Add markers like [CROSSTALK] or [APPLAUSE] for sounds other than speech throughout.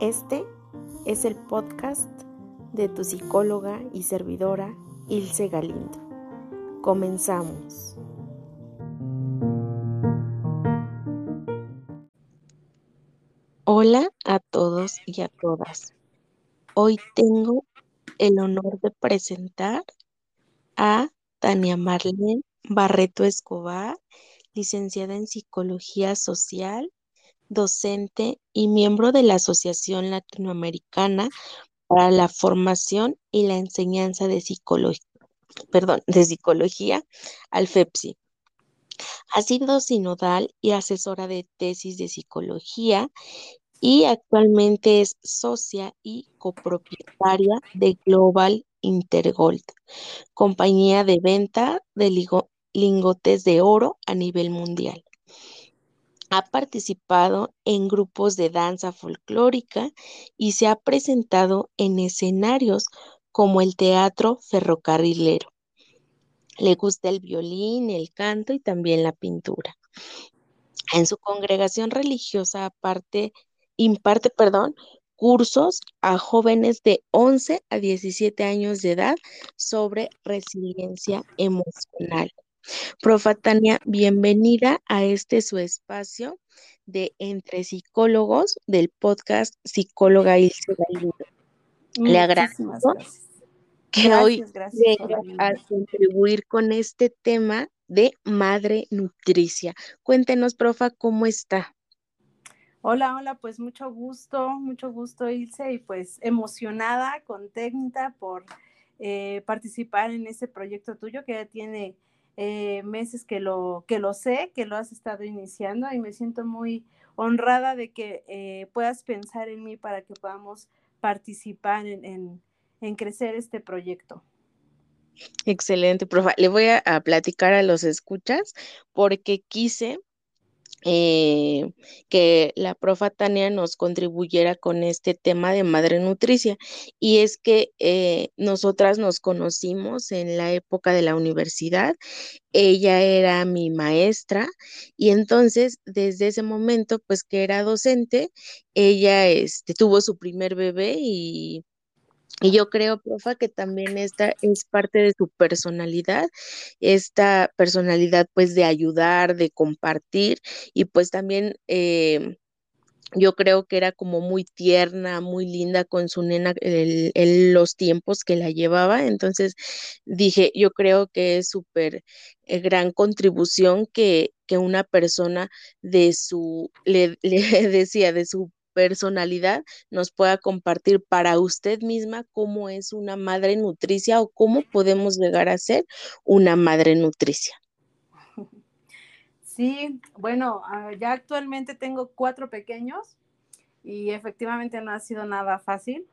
Este es el podcast de tu psicóloga y servidora Ilse Galindo. Comenzamos. Hola a todos y a todas. Hoy tengo el honor de presentar a Tania Marlene Barreto Escobar, licenciada en Psicología Social, docente y miembro de la Asociación Latinoamericana para la Formación y la Enseñanza de Psicología, perdón, de Psicología, Alfepsi. Ha sido sinodal y asesora de tesis de psicología y actualmente es socia y copropietaria de Global Intergold, compañía de venta de lingotes de oro a nivel mundial. Ha participado en grupos de danza folclórica y se ha presentado en escenarios como el teatro ferrocarrilero. Le gusta el violín, el canto y también la pintura. En su congregación religiosa imparte, cursos a jóvenes de 11 a 17 años de edad sobre resiliencia emocional. Profa Tania, bienvenida a este su espacio de Entre Psicólogos del podcast Psicóloga Ilse Galindo. Le agradezco que hoy venga a contribuir con este tema de madre nutricia. Cuéntenos, profa, ¿cómo está? Hola, hola, pues mucho gusto, mucho gusto, Ilse, y pues emocionada, contenta por eh, participar en ese proyecto tuyo que ya tiene eh, meses que lo, que lo sé, que lo has estado iniciando y me siento muy honrada de que eh, puedas pensar en mí para que podamos participar en, crecer este proyecto. Excelente, profe. Le voy a, platicar a los escuchas porque quise eh, que la profa Tania nos contribuyera con este tema de madre nutricia. Y es que eh, nosotras nos conocimos en la época de la universidad. Ella era mi maestra y entonces desde ese momento, pues que era docente, ella este, tuvo su primer bebé y y yo creo, profa, que también esta es parte de su personalidad, esta personalidad pues de ayudar, de compartir y pues también eh, yo creo que era como muy tierna, muy linda con su nena en los tiempos que la llevaba. Entonces dije, yo creo que es súper eh, gran contribución que, que una persona de su, le, [LAUGHS] le decía, de su personalidad nos pueda compartir para usted misma cómo es una madre nutricia o cómo podemos llegar a ser una madre nutricia. [LAUGHS] Sí, bueno, ah, ya actualmente tengo cuatro pequeños y efectivamente no ha sido nada fácil,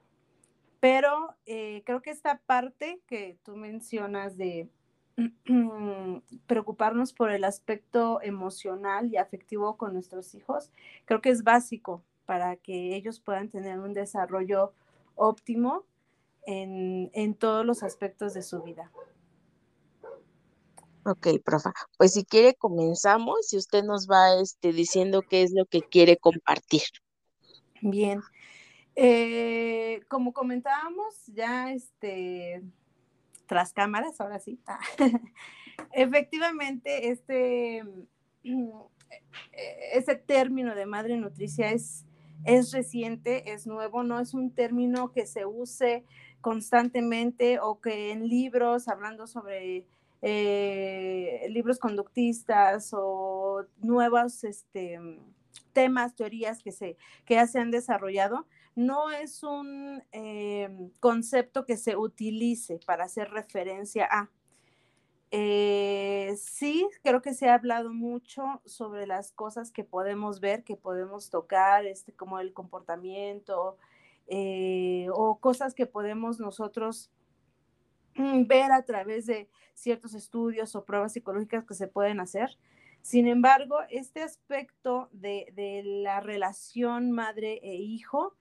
pero eh, creo que esta parte que tú mencionas de [CLEARS THROAT] preocuparnos por el aspecto emocional y afectivo con nuestros hijos, creo que es básico para que ellos puedan tener un desarrollo óptimo en, todos los aspectos de su vida. Ok, profa. Pues si quiere comenzamos y usted nos va este, diciendo qué es lo que quiere compartir. Bien. Eh, como comentábamos, ya este, tras cámaras, ahora sí. [LAUGHS] Efectivamente, este, [CLEARS THROAT] ese término de madre nutricia es es reciente, es nuevo, no es un término que se use constantemente o que en libros, hablando sobre eh, libros conductistas o nuevos este, temas, teorías que, se, que ya se han desarrollado, no es un eh, concepto que se utilice para hacer referencia a. Eh, sí, creo que se ha hablado mucho sobre las cosas que podemos ver, que podemos tocar, este, como el comportamiento eh, o cosas que podemos nosotros mm, ver a través de ciertos estudios o pruebas psicológicas que se pueden hacer. Sin embargo, este aspecto de, de la relación madre e hijo,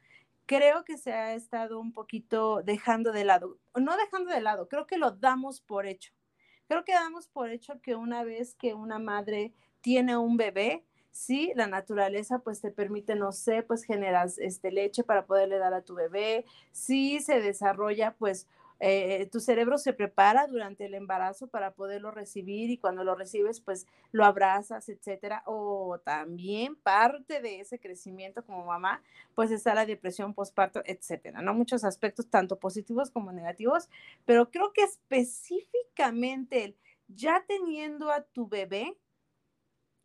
creo que se ha estado un poquito dejando de lado, no dejando de lado, creo que lo damos por hecho Creo que damos por hecho que una vez que una madre tiene un bebé, Sí, la naturaleza pues te permite, no sé, pues generas este, leche para poderle dar a tu bebé. Sí se desarrolla pues eh, tu cerebro se prepara durante el embarazo para poderlo recibir y cuando lo recibes, pues lo abrazas, etcétera. O también parte de ese crecimiento como mamá, pues está la depresión postparto, etcétera, ¿no? Muchos aspectos, tanto positivos como negativos, pero creo que específicamente ya teniendo a tu bebé,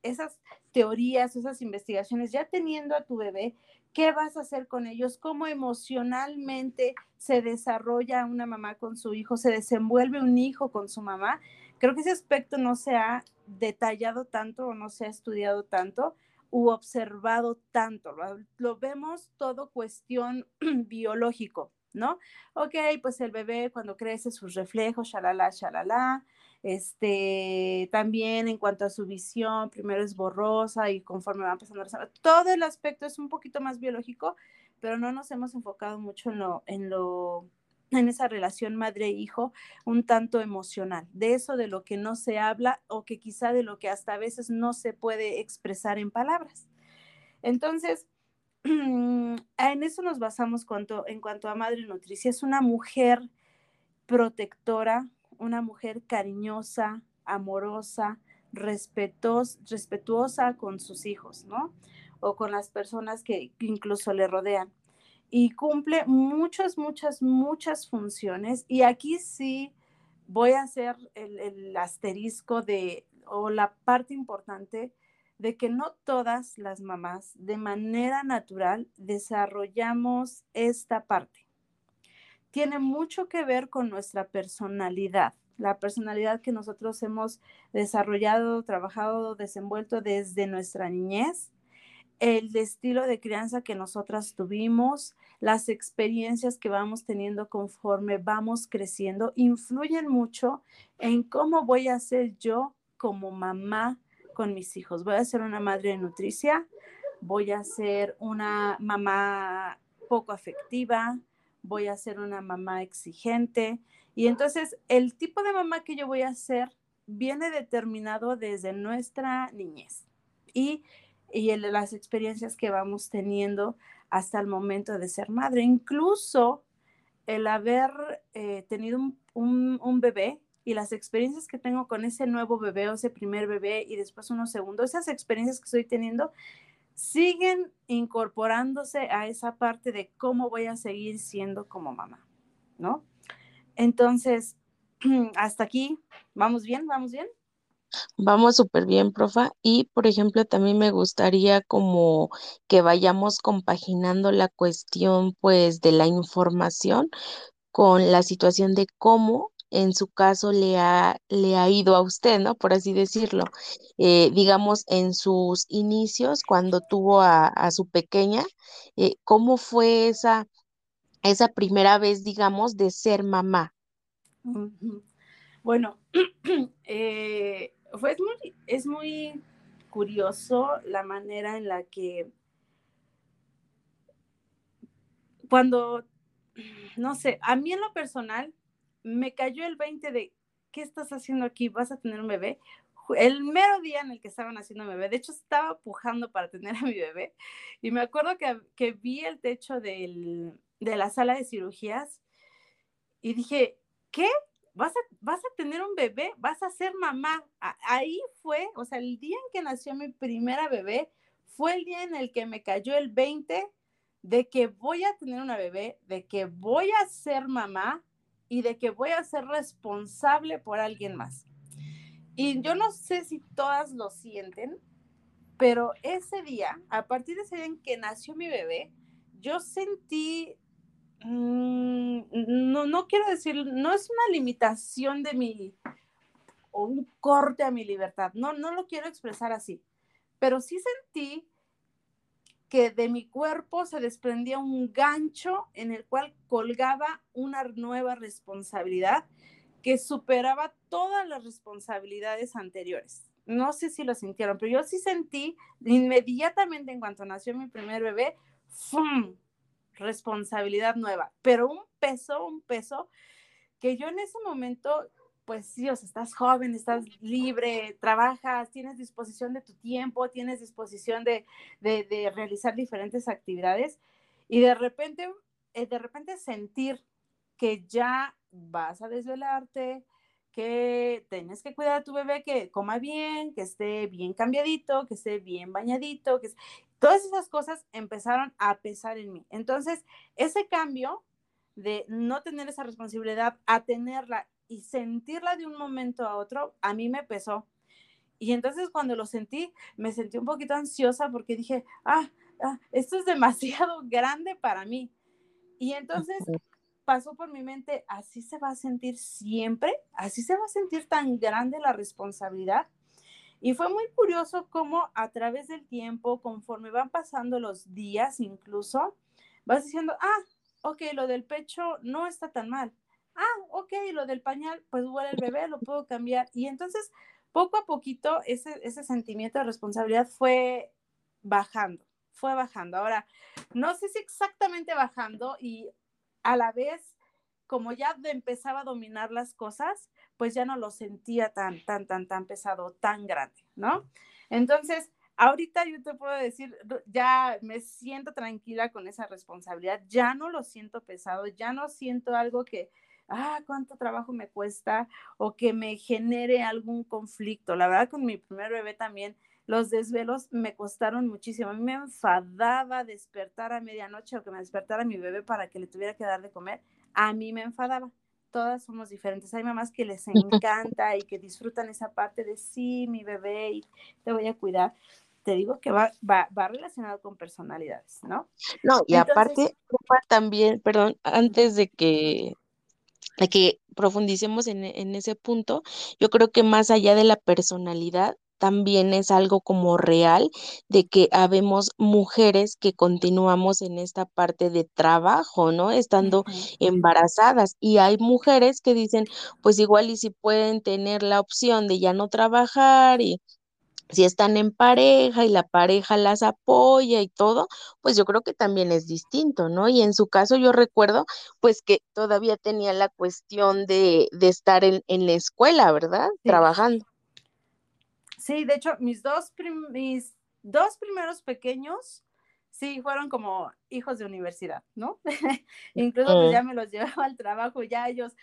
esas teorías, esas investigaciones, ya teniendo a tu bebé, ¿Qué vas a hacer con ellos? ¿Cómo emocionalmente se desarrolla una mamá con su hijo? ¿Se desenvuelve un hijo con su mamá? Creo que ese aspecto no se ha detallado tanto o no se ha estudiado tanto u observado tanto. Lo, vemos todo cuestión [CLEARS THROAT] biológico, ¿no? Ok, pues el bebé cuando crece sus reflejos, shalala, shalala, este, también en cuanto a su visión, primero es borrosa y conforme van pasando las todo el aspecto es un poquito más biológico, pero no nos hemos enfocado mucho en lo, en lo, en esa relación madre-hijo, un tanto emocional, de eso de lo que no se habla o que quizá de lo que hasta a veces no se puede expresar en palabras. Entonces, [CLEARS THROAT] en eso nos basamos en cuanto a Madre Nutricia. Es una mujer protectora, una mujer cariñosa, amorosa, respetuosa con sus hijos, ¿no? O con las personas que incluso le rodean. Y cumple muchas, muchas, muchas funciones. Y aquí sí voy a hacer el, el asterisco de, o la parte importante de que no todas las mamás de manera natural desarrollamos esta parte tiene mucho que ver con nuestra personalidad, la personalidad que nosotros hemos desarrollado, trabajado, desenvuelto desde nuestra niñez, el estilo de crianza que nosotras tuvimos, las experiencias que vamos teniendo conforme vamos creciendo, influyen mucho en cómo voy a ser yo como mamá con mis hijos. Voy a ser una madre nutricia, voy a ser una mamá poco afectiva, voy a ser una mamá exigente. Y entonces el tipo de mamá que yo voy a ser viene determinado desde nuestra niñez y, y las experiencias que vamos teniendo hasta el momento de ser madre. Incluso el haber eh, tenido un, un, bebé y las experiencias que tengo con ese nuevo bebé o ese primer bebé y después uno segundo, esas experiencias que estoy teniendo siguen incorporándose a esa parte de cómo voy a seguir siendo como mamá, ¿no? Entonces, [CLEARS THROAT] hasta aquí, ¿vamos bien? ¿Vamos bien? Vamos súper bien, profa. Y, por ejemplo, también me gustaría como que vayamos compaginando la cuestión, pues, de la información con la situación de cómo en su caso le ha, le ha ido a usted, ¿no? Por así decirlo. Eh, digamos, en sus inicios, cuando tuvo a, su pequeña, eh, ¿cómo fue esa, esa primera vez, digamos, de ser mamá? Bueno, [CLEARS THROAT] eh, fue, muy, es muy curioso la manera en la que cuando, no sé, a mí en lo personal, me cayó el 20 de, ¿qué estás haciendo aquí? ¿Vas a tener un bebé? El mero día en el que estaban haciendo mi bebé, de hecho estaba pujando para tener a mi bebé y me acuerdo que, que vi el techo de la sala de cirugías y dije, ¿qué? ¿Vas a, ¿Vas a tener un bebé? ¿Vas a ser mamá? Ahí fue, o sea, el día en que nació mi primera bebé fue el día en el que me cayó el 20 de que voy a tener una bebé, de que voy a ser mamá y de que voy a ser responsable por alguien más. Y yo no sé si todas lo sienten, pero ese día, a partir de ese día en que nació mi bebé, yo sentí, mm, no, no quiero decir, no es una limitación de mi, o un corte a mi libertad, no, no lo quiero expresar así, pero sí sentí que de mi cuerpo se desprendía un gancho en el cual colgaba una nueva responsabilidad que superaba todas las responsabilidades anteriores. No sé si lo sintieron, pero yo sí sentí inmediatamente en cuanto nació mi primer bebé, ¡fum! responsabilidad nueva, pero un peso, un peso que yo en ese momento pues sí, o sea, estás joven, estás libre, trabajas, tienes disposición de tu tiempo, tienes disposición de, realizar diferentes actividades y de repente, eh, de repente sentir que ya vas a desvelarte, que tienes que cuidar a tu bebé, que coma bien, que esté bien cambiadito, que esté bien bañadito, que todas esas cosas empezaron a pesar en mí. Entonces, ese cambio de no tener esa responsabilidad a tenerla y sentirla de un momento a otro, a mí me pesó. Y entonces cuando lo sentí, me sentí un poquito ansiosa porque dije, ah, ah esto es demasiado [LAUGHS] grande para mí. Y entonces pasó por mi mente, así se va a sentir siempre, así se va a sentir tan grande la responsabilidad. Y fue muy curioso cómo a través del tiempo, conforme van pasando los días incluso, vas diciendo, ah, ok, lo del pecho no está tan mal ah, ok, lo del pañal, pues huele el bebé, lo puedo cambiar. Y entonces, poco a poquito, ese, ese sentimiento de responsabilidad fue bajando, fue bajando. Ahora, no sé si exactamente bajando y a la vez, como ya empezaba a dominar las cosas, pues ya no lo sentía tan, tan, tan, tan pesado, tan grande, ¿no? Entonces, ahorita yo te puedo decir, ya me siento tranquila con esa responsabilidad, ya no lo siento pesado, ya no siento algo que, ah, cuánto trabajo me cuesta o que me genere algún conflicto. La verdad, con mi primer bebé también, los desvelos me costaron muchísimo. A mí me enfadaba despertar a medianoche o que me despertara mi bebé para que le tuviera que dar de comer. A mí me enfadaba. Todas somos diferentes. Hay mamás que les [LAUGHS] encanta y que disfrutan esa parte de sí, mi bebé, y te voy a cuidar te digo que va, va, va, relacionado con personalidades, ¿no? No, y aparte, también, perdón, antes de que a que profundicemos en, en ese punto, yo creo que más allá de la personalidad, también es algo como real de que habemos mujeres que continuamos en esta parte de trabajo, ¿no? Estando embarazadas. Y hay mujeres que dicen, pues igual y si pueden tener la opción de ya no trabajar y si están en pareja y la pareja las apoya y todo, pues yo creo que también es distinto, ¿no? Y en su caso yo recuerdo pues que todavía tenía la cuestión de, estar en, la escuela, ¿verdad? Trabajando. Sí, de hecho, mis dos, mis dos primeros pequeños, sí, fueron como hijos de universidad, ¿no? [LAUGHS] Incluso pues, ya me los [LAUGHS] llevaba al trabajo, ya ellos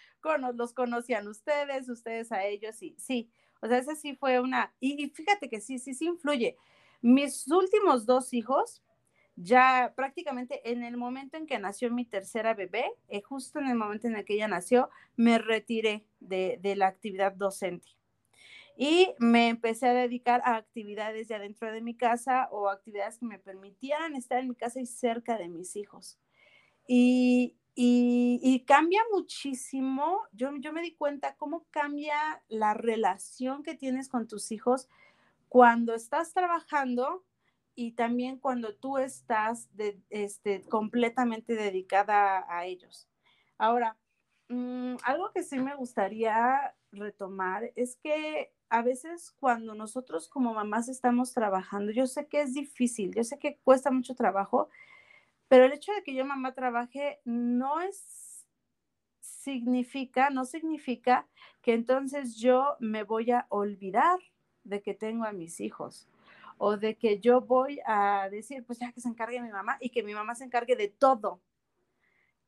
los conocían ustedes, ustedes a ellos, y sí, o sea, esa sí fue una, y, fíjate que sí, sí, sí influye. Mis últimos dos hijos, ya prácticamente en el momento en que nació mi tercera bebé, eh, justo en el momento en el que ella nació, me retiré de, de, la actividad docente. Y me empecé a dedicar a actividades de adentro de mi casa o actividades que me permitieran estar en mi casa y cerca de mis hijos. Y, y, cambia muchísimo, yo, yo me di cuenta cómo cambia la relación que tienes con tus hijos cuando estás trabajando y también cuando tú estás este, completamente dedicada a ellos. Ahora, mm, algo que sí me gustaría retomar es que a veces cuando nosotros como mamás estamos trabajando, yo sé que es difícil, yo sé que cuesta mucho trabajo, pero el hecho de que yo mamá trabaje no es significa, no significa que entonces yo me voy a olvidar de que tengo a mis hijos o de que yo voy a decir, pues ya que se encargue mi mamá y que mi mamá se encargue de todo.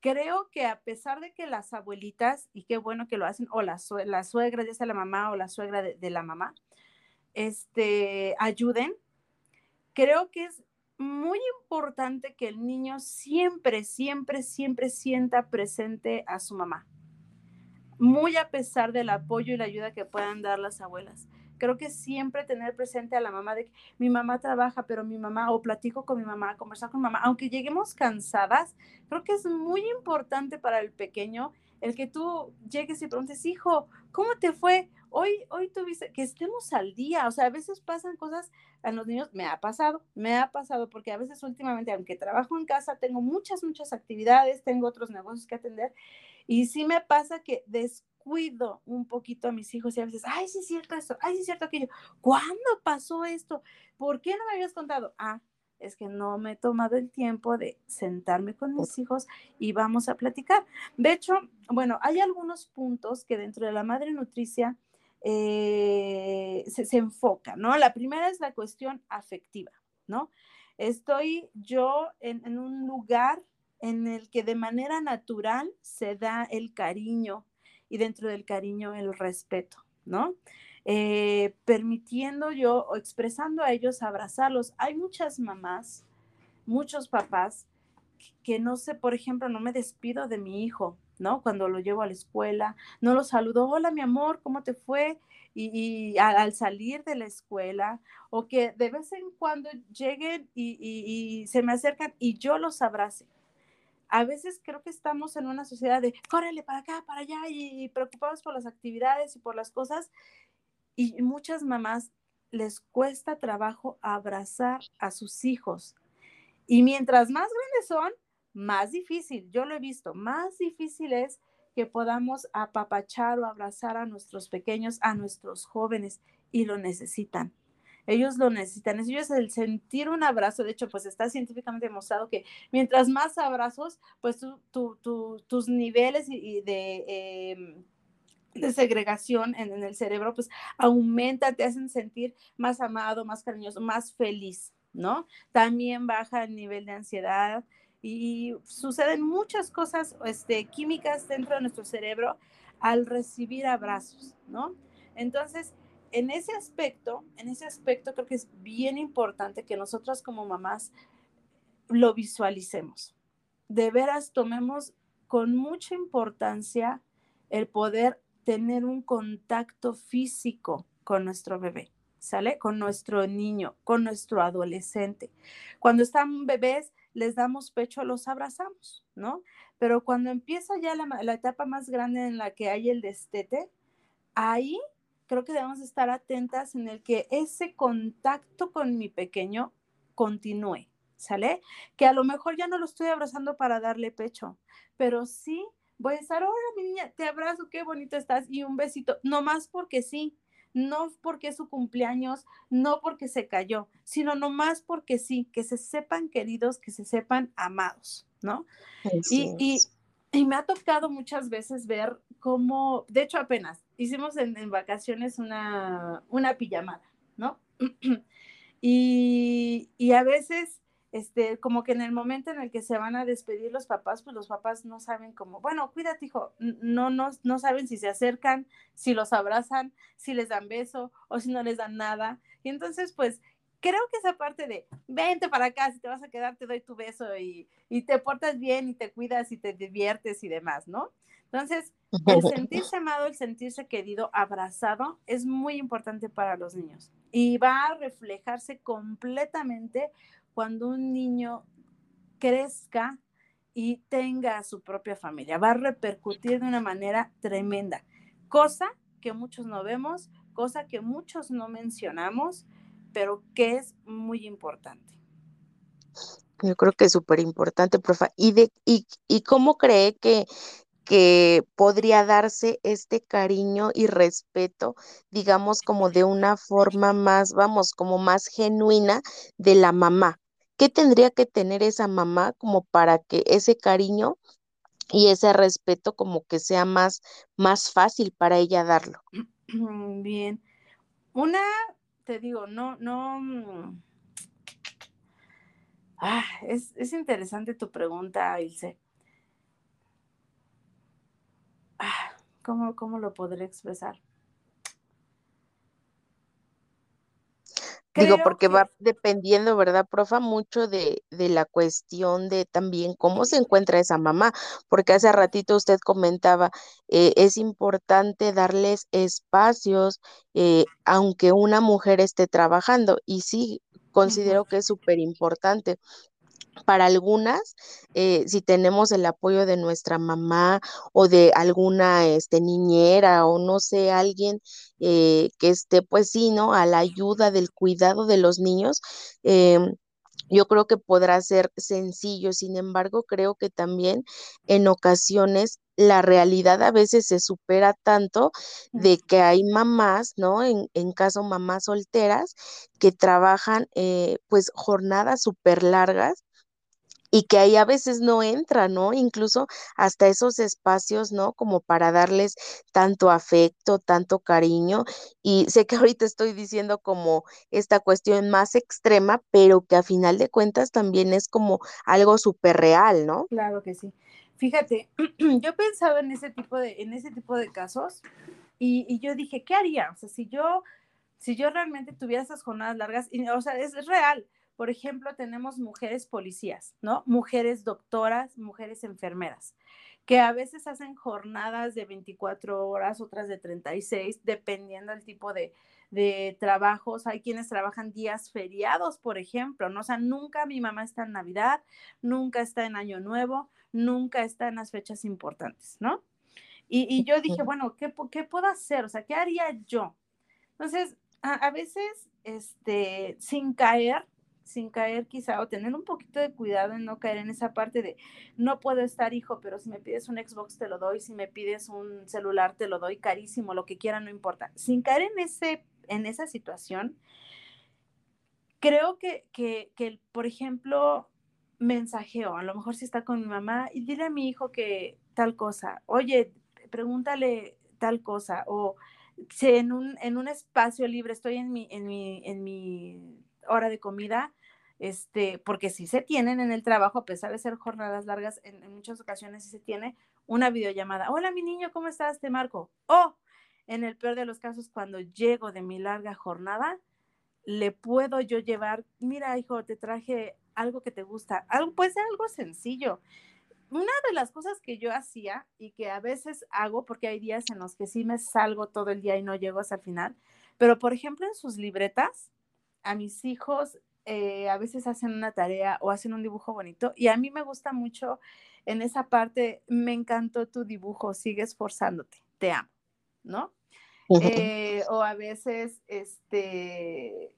Creo que a pesar de que las abuelitas, y qué bueno que lo hacen, o la, la suegra, ya sea la mamá o la suegra de, de la mamá, este, ayuden, creo que es muy importante que el niño siempre, siempre, siempre sienta presente a su mamá, muy a pesar del apoyo y la ayuda que puedan dar las abuelas. Creo que siempre tener presente a la mamá de que mi mamá trabaja, pero mi mamá, o platico con mi mamá, conversar con mamá, aunque lleguemos cansadas, creo que es muy importante para el pequeño el que tú llegues y preguntes, hijo, ¿cómo te fue? Hoy, hoy tuviste, que estemos al día, o sea, a veces pasan cosas a los niños, me ha pasado, me ha pasado, porque a veces últimamente, aunque trabajo en casa, tengo muchas, muchas actividades, tengo otros negocios que atender, y sí me pasa que descuido un poquito a mis hijos y a veces, ay, sí es cierto esto, ay, sí es cierto aquello, ¿cuándo pasó esto? ¿Por qué no me habías contado? Ah, es que no me he tomado el tiempo de sentarme con mis hijos y vamos a platicar. De hecho, bueno, hay algunos puntos que dentro de la madre nutricia eh, se, enfoca, ¿no? La primera es la cuestión afectiva, ¿no? Estoy yo en, un lugar en el que de manera natural se da el cariño y dentro del cariño el respeto, ¿no? Eh, permitiendo yo o expresando a ellos abrazarlos. Hay muchas mamás, muchos papás que no sé, por ejemplo, no me despido de mi hijo, ¿no? Cuando lo llevo a la escuela, no lo saludo, hola mi amor, ¿cómo te fue? Y, al, salir de la escuela, o que de vez en cuando lleguen y, se me acercan y yo los abrace. A veces creo que estamos en una sociedad de córrele para acá, para allá y preocupados por las actividades y por las cosas. Y muchas mamás les cuesta trabajo abrazar a sus hijos. Y mientras más grandes son, más difícil, yo lo he visto, más difícil es que podamos apapachar o abrazar a nuestros pequeños, a nuestros jóvenes, y lo necesitan. Ellos lo necesitan. Ellos el sentir un abrazo, de hecho, pues está científicamente demostrado que mientras más abrazos, pues tus niveles de, de segregación en, en, el cerebro, pues aumentan, te hacen sentir más amado, más cariñoso, más feliz, ¿no? También baja el nivel de ansiedad, y suceden muchas cosas este, químicas dentro de nuestro cerebro al recibir abrazos, ¿no? Entonces, en ese aspecto, en ese aspecto creo que es bien importante que nosotras como mamás lo visualicemos. De veras tomemos con mucha importancia el poder tener un contacto físico con nuestro bebé, ¿sale? Con nuestro niño, con nuestro adolescente. Cuando están bebés, les damos pecho, los abrazamos, ¿no? Pero cuando empieza ya la, etapa más grande en la que hay el destete, ahí creo que debemos estar atentas en el que ese contacto con mi pequeño continúe, ¿sale? Que a lo mejor ya no lo estoy abrazando para darle pecho, pero sí voy a estar, hola mi niña, te abrazo, qué bonito estás y un besito, no más porque sí, no porque es su cumpleaños, no porque se cayó, sino nomás porque sí, que se sepan queridos, que se sepan amados, ¿no? Y, y, me ha tocado muchas veces ver cómo, de hecho apenas, hicimos en, vacaciones una, una pijamada, ¿no? [CLEARS THROAT] y, y a veces este, como que en el momento en el que se van a despedir los papás, pues los papás no saben cómo, bueno, cuídate, hijo, no, no, no saben si se acercan, si los abrazan, si les dan beso o si no les dan nada. Y entonces, pues, creo que esa parte de, vente para acá, si te vas a quedar, te doy tu beso y, y te portas bien y te cuidas y te diviertes y demás, ¿no? Entonces, el [LAUGHS] sentirse amado, el sentirse querido, abrazado, es muy importante para los niños y va a reflejarse completamente cuando un niño crezca y tenga su propia familia. Va a repercutir de una manera tremenda, cosa que muchos no vemos, cosa que muchos no mencionamos, pero que es muy importante. Yo creo que es súper importante, profe. ¿Y, de, y, ¿Y cómo cree que que podría darse este cariño y respeto, digamos, como de una forma más, vamos, como más genuina de la mamá. ¿Qué tendría que tener esa mamá como para que ese cariño y ese respeto como que sea más, más fácil para ella darlo? [CLEARS THROAT] Bien. Una, te digo, no, no. Mm, ah, es, es interesante tu pregunta, Ilse. Ah, ¿cómo, ¿Cómo lo podré expresar? Digo, porque va dependiendo, ¿verdad, profa? Mucho de, de la cuestión de también cómo se encuentra esa mamá, porque hace ratito usted comentaba, eh, es importante darles espacios, eh, aunque una mujer esté trabajando, y sí, considero que es súper importante, para algunas, eh, si tenemos el apoyo de nuestra mamá o de alguna este, niñera o no sé, alguien eh, que esté, pues sí, ¿no? A la ayuda del cuidado de los niños, em, yo creo que podrá ser sencillo, sin embargo, creo que también en ocasiones la realidad a veces se supera tanto de que hay mamás, ¿no? En, en caso mamás solteras que trabajan eh, pues jornadas súper largas y que ahí a veces no entra, ¿no? Incluso hasta esos espacios, ¿no? Como para darles tanto afecto, tanto cariño. Y sé que ahorita estoy diciendo como esta cuestión más extrema, pero que a final de cuentas también es como algo súper real, ¿no? Claro que sí. Fíjate, [CLEARS THROAT] yo pensaba en ese tipo de, en ese tipo de casos y, y yo dije, ¿qué haría? O sea, si yo, si yo realmente tuviera esas jornadas largas, y, o sea, es, es real por ejemplo, tenemos mujeres policías, ¿no? Mujeres doctoras, mujeres enfermeras, que a veces hacen jornadas de 24 horas, otras de 36, dependiendo del tipo de, de trabajos. Hay quienes trabajan días feriados, por ejemplo, ¿no? O sea, nunca mi mamá está en Navidad, nunca está en Año Nuevo, nunca está en las fechas importantes, ¿no? Y, y yo dije, bueno, ¿qué, ¿qué, puedo hacer? O sea, ¿qué haría yo? Entonces, a, a veces, este, sin caer sin caer quizá o tener un poquito de cuidado en no caer en esa parte de no puedo estar hijo, pero si me pides un Xbox te lo doy, si me pides un celular te lo doy carísimo, lo que quiera no importa. Sin caer en ese en esa situación, creo que, que, que por ejemplo, mensajeo, a lo mejor si está con mi mamá y dile a mi hijo que tal cosa, oye, pregúntale tal cosa o si en un, en un espacio libre estoy en mi, en mi, en mi hora de comida, este, porque si se tienen en el trabajo, a pesar de ser jornadas largas, en, muchas ocasiones sí se tiene una videollamada. Hola, mi niño, ¿cómo estás? Te marco. O, en el peor de los casos, cuando llego de mi larga jornada, le puedo yo llevar, mira, hijo, te traje algo que te gusta, algo, puede ser algo sencillo. Una de las cosas que yo hacía y que a veces hago, porque hay días en los que sí me salgo todo el día y no llego hasta el final, pero por ejemplo en sus libretas, a mis hijos eh, a veces hacen una tarea o hacen un dibujo bonito y a mí me gusta mucho en esa parte, me encantó tu dibujo, sigue esforzándote, te amo, ¿no? Eh, o a veces, este,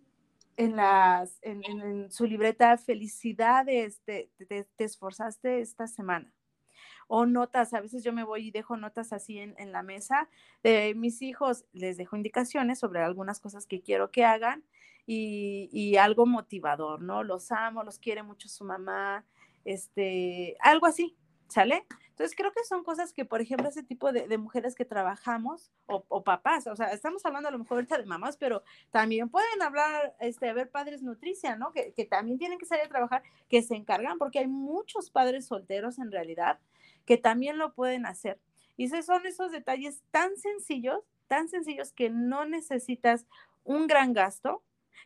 en, las, en, en, en su libreta, felicidades, te, te, te, esforzaste esta semana. O notas, a veces yo me voy y dejo notas así en, en la mesa de mis hijos, les dejo indicaciones sobre algunas cosas que quiero que hagan y, y, algo motivador, ¿no? Los amo, los quiere mucho su mamá, este, algo así, ¿sale? Entonces creo que son cosas que, por ejemplo, ese tipo de, de mujeres que trabajamos o, o, papás, o sea, estamos hablando a lo mejor ahorita de mamás, pero también pueden hablar, este, ver padres nutricia, ¿no? Que, que también tienen que salir a trabajar, que se encargan, porque hay muchos padres solteros en realidad que también lo pueden hacer. Y son esos detalles tan sencillos, tan sencillos que no necesitas un gran gasto,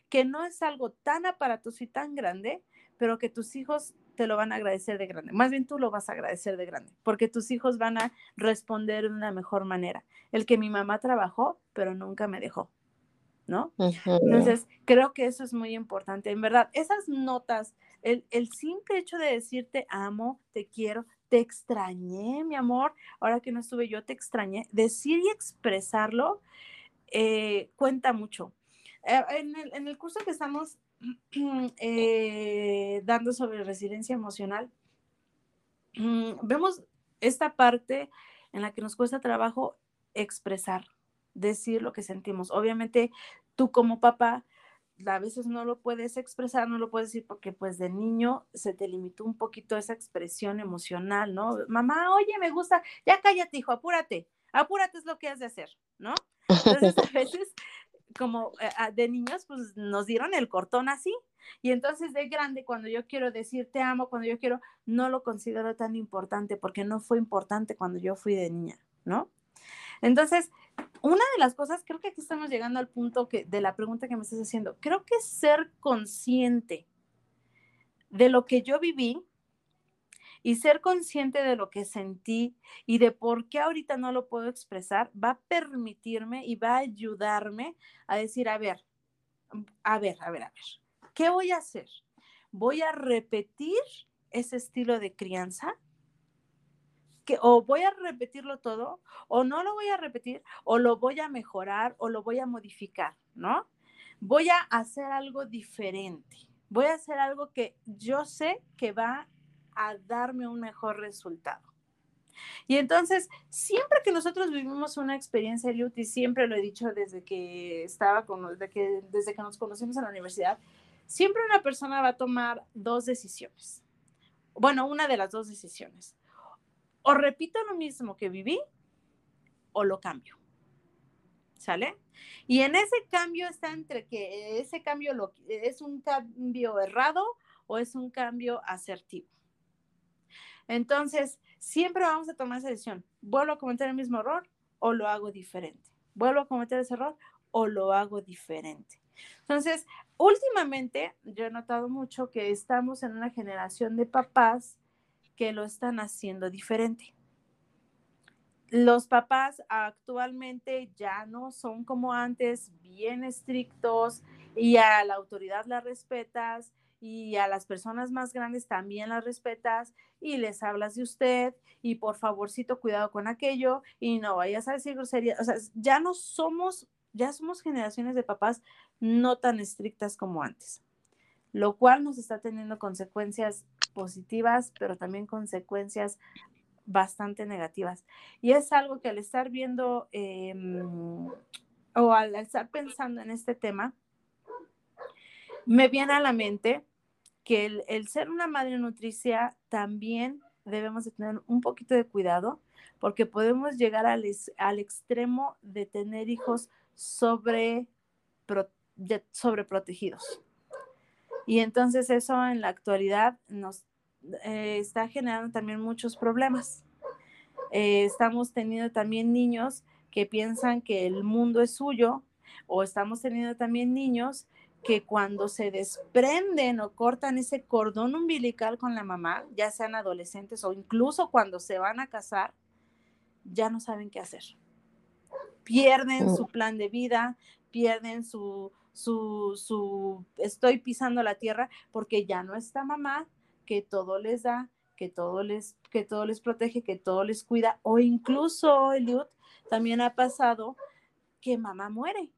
que no es algo tan aparatoso y tan grande, pero que tus hijos te lo van a agradecer de grande. Más bien tú lo vas a agradecer de grande, porque tus hijos van a responder de una mejor manera. El que mi mamá trabajó, pero nunca me dejó, ¿no? Uh -huh. Entonces, creo que eso es muy importante. En verdad, esas notas, el, el simple hecho de decirte amo, te quiero, te extrañé, mi amor, ahora que no estuve yo, te extrañé, decir y expresarlo eh, cuenta mucho en, el, en, el, curso que estamos [CLEARS THROAT] eh, dando sobre resiliencia emocional, mm, vemos esta parte en la que nos cuesta trabajo expresar, decir lo que sentimos. Obviamente, tú como papá, a veces no lo puedes expresar, no lo puedes decir porque pues de niño se te limitó un poquito esa expresión emocional, ¿no? Mamá, oye, me gusta, ya cállate, hijo, apúrate, apúrate es lo que has de hacer, ¿no? Entonces [LAUGHS] a veces como eh, de niños, pues nos dieron el cortón así. Y entonces de grande, cuando yo quiero decir te amo, cuando yo quiero, no lo considero tan importante porque no fue importante cuando yo fui de niña, ¿no? Entonces, una de las cosas, creo que aquí estamos llegando al punto que, de la pregunta que me estás haciendo, creo que ser consciente de lo que yo viví y ser consciente de lo que sentí y de por qué ahorita no lo puedo expresar, va a permitirme y va a ayudarme a decir, a ver, a ver, a ver, a ver, ¿qué voy a hacer? ¿Voy a repetir ese estilo de crianza? Que, o voy a repetirlo todo, o no lo voy a repetir, o lo voy a mejorar, o lo voy a modificar, ¿no? Voy a hacer algo diferente voy a hacer algo que yo sé que va a darme un mejor resultado. Y entonces, siempre que nosotros vivimos una experiencia, Liut, y siempre lo he dicho desde que estaba con, desde que, desde que nos conocimos en la universidad, siempre una persona va a tomar dos decisiones. Bueno, una de las dos decisiones. O repito lo mismo que viví o lo cambio. ¿Sale? Y en ese cambio está entre que ese cambio es un cambio errado o es un cambio asertivo. Entonces, siempre vamos a tomar esa decisión. ¿Vuelvo a cometer el mismo error o lo hago diferente? ¿Vuelvo a cometer ese error o lo hago diferente? Entonces, últimamente yo he notado mucho que estamos en una generación de papás que lo están haciendo diferente. Los papás actualmente ya no son como antes, bien estrictos y a la autoridad la respetas y a las personas más grandes también las respetas y les hablas de usted y por favorcito cuidado con aquello y no vayas a decir grosería. O sea, ya no somos, ya somos generaciones de papás no tan estrictas como antes, lo cual nos está teniendo consecuencias positivas, pero también consecuencias bastante negativas. Y es algo que al estar viendo em, o al estar pensando en este tema, me viene a la mente que el, ser una madre nutricia también debemos de tener un poquito de cuidado porque podemos llegar al, al extremo de tener hijos sobre, sobreprotegidos. Y entonces eso en la actualidad nos eh, está generando también muchos problemas. Eh, estamos teniendo también niños que piensan que el mundo es suyo o estamos teniendo también niños que cuando se desprenden o cortan ese cordón umbilical con la mamá, ya sean adolescentes o incluso cuando se van a casar, ya no saben qué hacer. Pierden su plan de vida, pierden su, su, su, estoy pisando la tierra porque ya no está mamá, que todo les da, que todo les, que todo les protege, que todo les cuida, o incluso, Eliud, también ha pasado que mamá muere,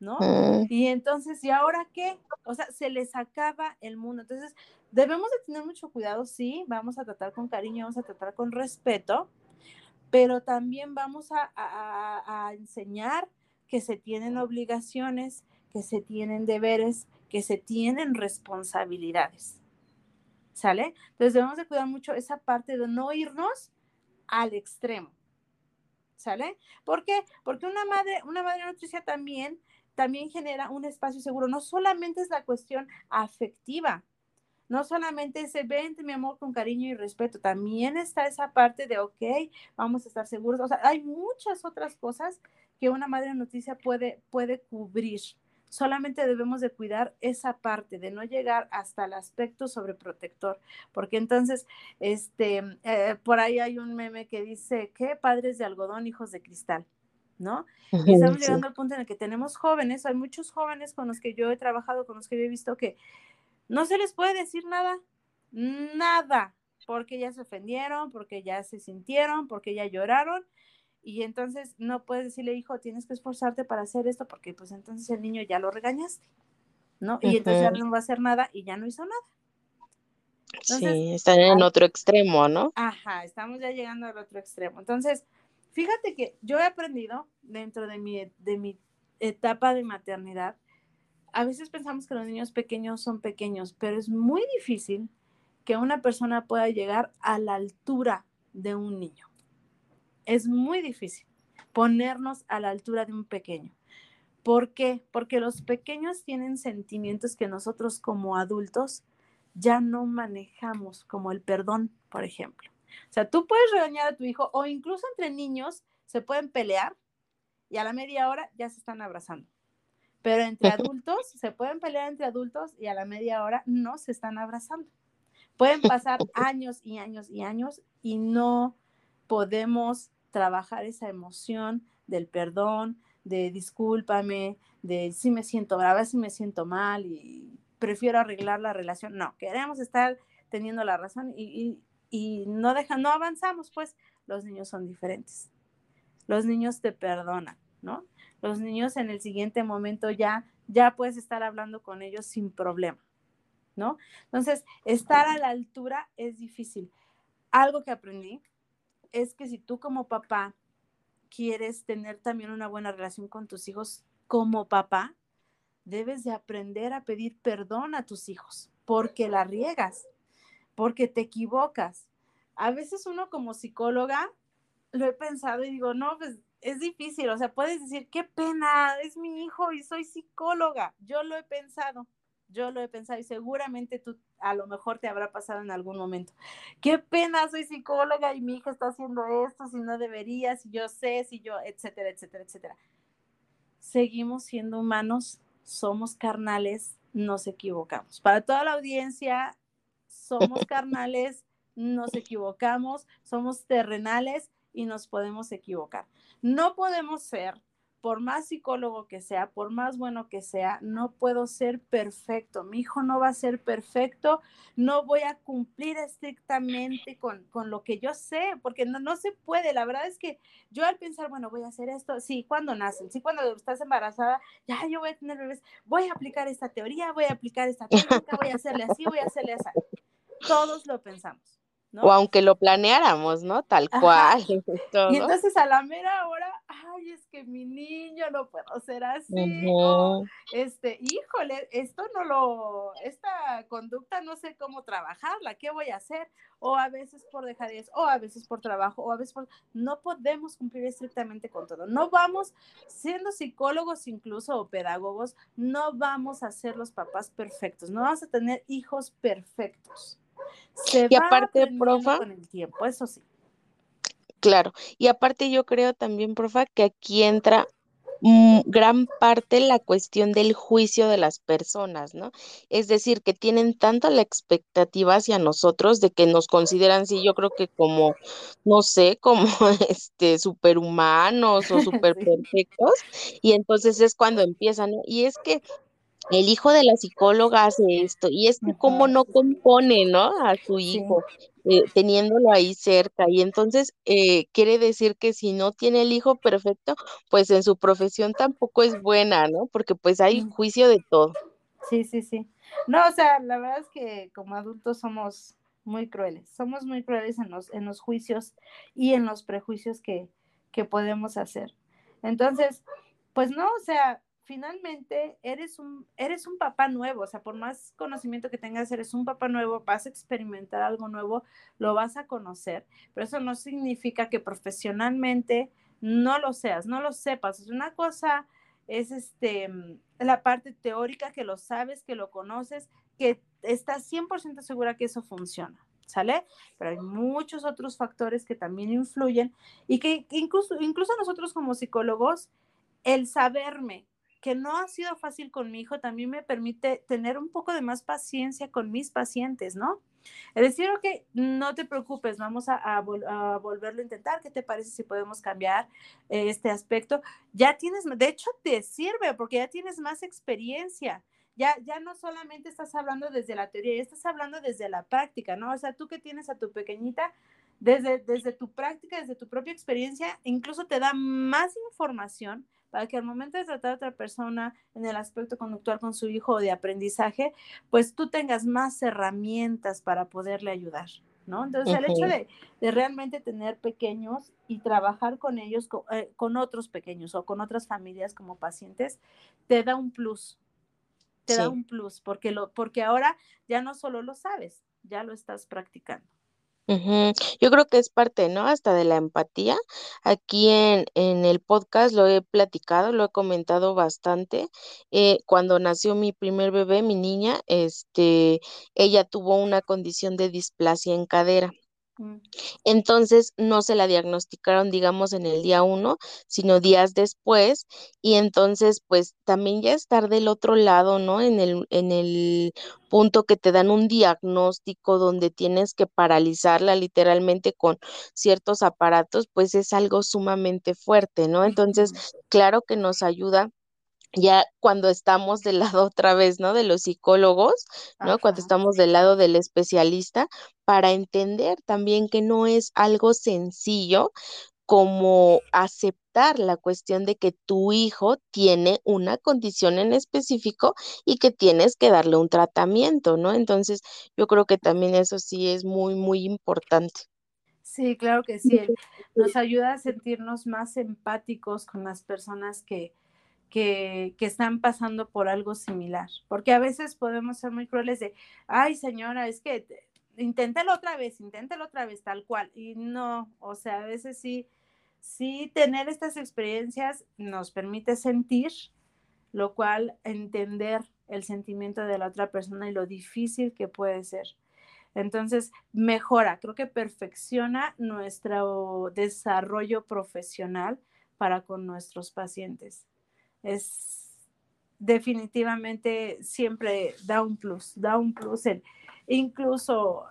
¿no? Mm. Y entonces, ¿y ahora qué? O sea, se les acaba el mundo. Entonces, debemos de tener mucho cuidado, sí, vamos a tratar con cariño, vamos a tratar con respeto, pero también vamos a, a enseñar que se tienen obligaciones, que se tienen deberes, que se tienen responsabilidades. ¿sale? Entonces debemos de cuidar mucho esa parte de no irnos al extremo, ¿sale? ¿Por qué? Porque una madre, una madre nutricia también, también genera un espacio seguro. No solamente es la cuestión afectiva, no solamente ese vente, mi amor, con cariño y respeto, también está esa parte de, ok, vamos a estar seguros. O sea, hay muchas otras cosas que una madre nutricia puede, puede cubrir, solamente debemos de cuidar esa parte, de no llegar hasta el aspecto sobreprotector, porque entonces, este, eh, por ahí hay un meme que dice, ¿qué? Padres de algodón, hijos de cristal. ¿No? Y estamos llegando al punto en el que tenemos jóvenes, hay muchos jóvenes con los que yo he trabajado, con los que yo he visto que no se les puede decir nada, nada, porque ya se ofendieron, porque ya se sintieron, porque ya lloraron, y entonces no puedes decirle, hijo, tienes que esforzarte para hacer esto porque pues entonces el niño ya lo regañaste, ¿no? Y entonces ya no va a hacer nada y ya no hizo nada. sí, están en otro extremo, ¿no? Ajá, estamos ya llegando al otro extremo. Entonces, fíjate que yo he aprendido dentro de mi, de mi etapa de maternidad, a veces pensamos que los niños pequeños son pequeños, pero es muy difícil que una persona pueda llegar a la altura de un niño es muy difícil ponernos a la altura de un pequeño. ¿Por qué? Porque los pequeños tienen sentimientos que nosotros como adultos ya no manejamos, como el perdón, por ejemplo. O sea, tú puedes regañar a tu hijo o incluso entre niños se pueden pelear y a la media hora ya se están abrazando. Pero entre adultos se pueden pelear entre adultos y a la media hora no se están abrazando. Pueden pasar años y años y años y no podemos trabajar esa emoción del perdón, de discúlpame, de si me siento brava, si me siento mal y prefiero arreglar la relación. No, queremos estar teniendo la razón y, no dejan, no avanzamos, pues los niños son diferentes. Los niños te perdonan, ¿no? Los niños en el siguiente momento ya, ya puedes estar hablando con ellos sin problema, ¿no? Entonces, estar a la altura es difícil. Algo que aprendí es que si tú como papá quieres tener también una buena relación con tus hijos, como papá, debes de aprender a pedir perdón a tus hijos, porque la riegas, porque te equivocas. A veces uno como psicóloga lo he pensado y digo, no, pues es difícil, o sea, puedes decir, qué pena, es mi hijo y soy psicóloga. Yo lo he pensado, yo lo he pensado y seguramente tú a lo mejor te habrá pasado en algún momento. Qué pena, soy psicóloga y mi hija está haciendo esto, si no debería, si yo sé, si yo, etcétera, etcétera, etcétera. Seguimos siendo humanos, somos carnales, nos equivocamos. Para toda la audiencia, somos carnales, nos equivocamos, somos terrenales y nos podemos equivocar. No podemos ser por más psicólogo que sea, por más bueno que sea, no puedo ser perfecto. Mi hijo no va a ser perfecto, no voy a cumplir estrictamente con, lo que yo sé, porque no, no, se puede. La verdad es que yo al pensar, bueno, voy a hacer esto, sí, cuando nacen, sí, cuando estás embarazada, ya yo voy a tener bebés, voy a aplicar esta teoría, voy a aplicar esta técnica, voy a hacerle así, voy a hacerle así. Todos lo pensamos. O aunque lo planeáramos, ¿no? Tal cual. [LAUGHS] Y entonces a la mera hora, ay, es que mi niño no puedo ser así. este, híjole, esto no lo, esta conducta no sé cómo trabajarla, ¿qué voy a hacer? O a veces por dejadez, o a veces por trabajo, o a veces por, no podemos cumplir estrictamente con todo. No vamos, siendo psicólogos incluso o pedagogos, no vamos a ser los papás perfectos, no vamos a tener hijos perfectos y aparte, profa, con el tiempo, eso sí. Claro, y aparte yo creo también, profa, que aquí entra mm, gran parte la cuestión del juicio de las personas, ¿no? Es decir, que tienen tanto la expectativa hacia nosotros de que nos consideran, sí, yo creo que como, no sé, como [LAUGHS] este, superhumanos o [LAUGHS] super perfectos, y entonces es cuando empiezan, ¿no? Y es que el hijo de la psicóloga hace esto, y es que cómo no compone, ¿no? A su hijo, eh, teniéndolo ahí cerca, y entonces eh, quiere decir que si no tiene el hijo perfecto, pues en su profesión tampoco es buena, ¿no? Porque pues hay juicio de todo. Sí, sí, sí. No, o sea, la verdad es que como adultos somos muy crueles, somos muy crueles en los, en los juicios y en los prejuicios que, que podemos hacer. Entonces, pues no, o sea, finalmente eres un, eres un papá nuevo, o sea, por más conocimiento que tengas, eres un papá nuevo, vas a experimentar algo nuevo, lo vas a conocer, pero eso no significa que profesionalmente no lo seas, no lo sepas. Una cosa es este, la parte teórica, que lo sabes, que lo conoces, que estás 100% segura que eso funciona. ¿Sale? Pero hay muchos otros factores que también influyen y que incluso, incluso nosotros como psicólogos, el saberme que no ha sido fácil con mi hijo también me permite tener un poco de más paciencia con mis pacientes, ¿no? Es decir, ok, no te preocupes, vamos a, volverlo a intentar. ¿Qué te parece si podemos cambiar eh, este aspecto? Ya tienes, de hecho, te sirve porque ya tienes más experiencia. Ya, ya no solamente estás hablando desde la teoría, ya estás hablando desde la práctica, ¿no? O sea, tú que tienes a tu pequeñita, desde, desde tu práctica, desde tu propia experiencia, incluso te da más información para que al momento de tratar a otra persona en el aspecto conductual con su hijo o de aprendizaje, pues tú tengas más herramientas para poderle ayudar. ¿No? Entonces, el hecho de, realmente tener pequeños y trabajar con ellos, eh, con, otros pequeños o con otras familias como pacientes, te da un plus, te da un plus, porque, lo, porque ahora ya no solo lo sabes, ya lo estás practicando. Yo creo que es parte, ¿no? Hasta de la empatía. Aquí en, en el podcast lo he platicado, lo he comentado bastante. Eh, cuando nació mi primer bebé, mi niña, este, ella tuvo una condición de displasia en cadera. Mm. Entonces no se la diagnosticaron, digamos, en el día uno, sino días después. Y entonces, pues también ya estar del otro lado, ¿no? En el, en el punto que te dan un diagnóstico donde tienes que paralizarla literalmente con ciertos aparatos, pues es algo sumamente fuerte, ¿no? Entonces, claro que nos ayuda ya cuando estamos del lado [LAUGHS] otra vez, ¿no? De los psicólogos, ¿no? Cuando estamos del lado del especialista, para entender también que no es algo sencillo como aceptar la cuestión de que tu hijo tiene una condición en específico y que tienes que darle un tratamiento, ¿no? Entonces, yo creo que también eso sí es muy, muy importante. Sí, claro que sí. Nos ayuda a sentirnos más empáticos con las personas que, que, están pasando por algo similar. Porque a veces podemos ser muy crueles de, ay señora, es que inténtelo otra vez, inténtelo otra vez, tal cual. Y no, o sea, a veces sí, sí tener estas experiencias nos permite sentir, lo cual entender el sentimiento de la otra persona y lo difícil que puede ser. Entonces, mejora, creo que perfecciona nuestro desarrollo profesional para con nuestros pacientes. Es definitivamente siempre da un plus, da un plus. incluso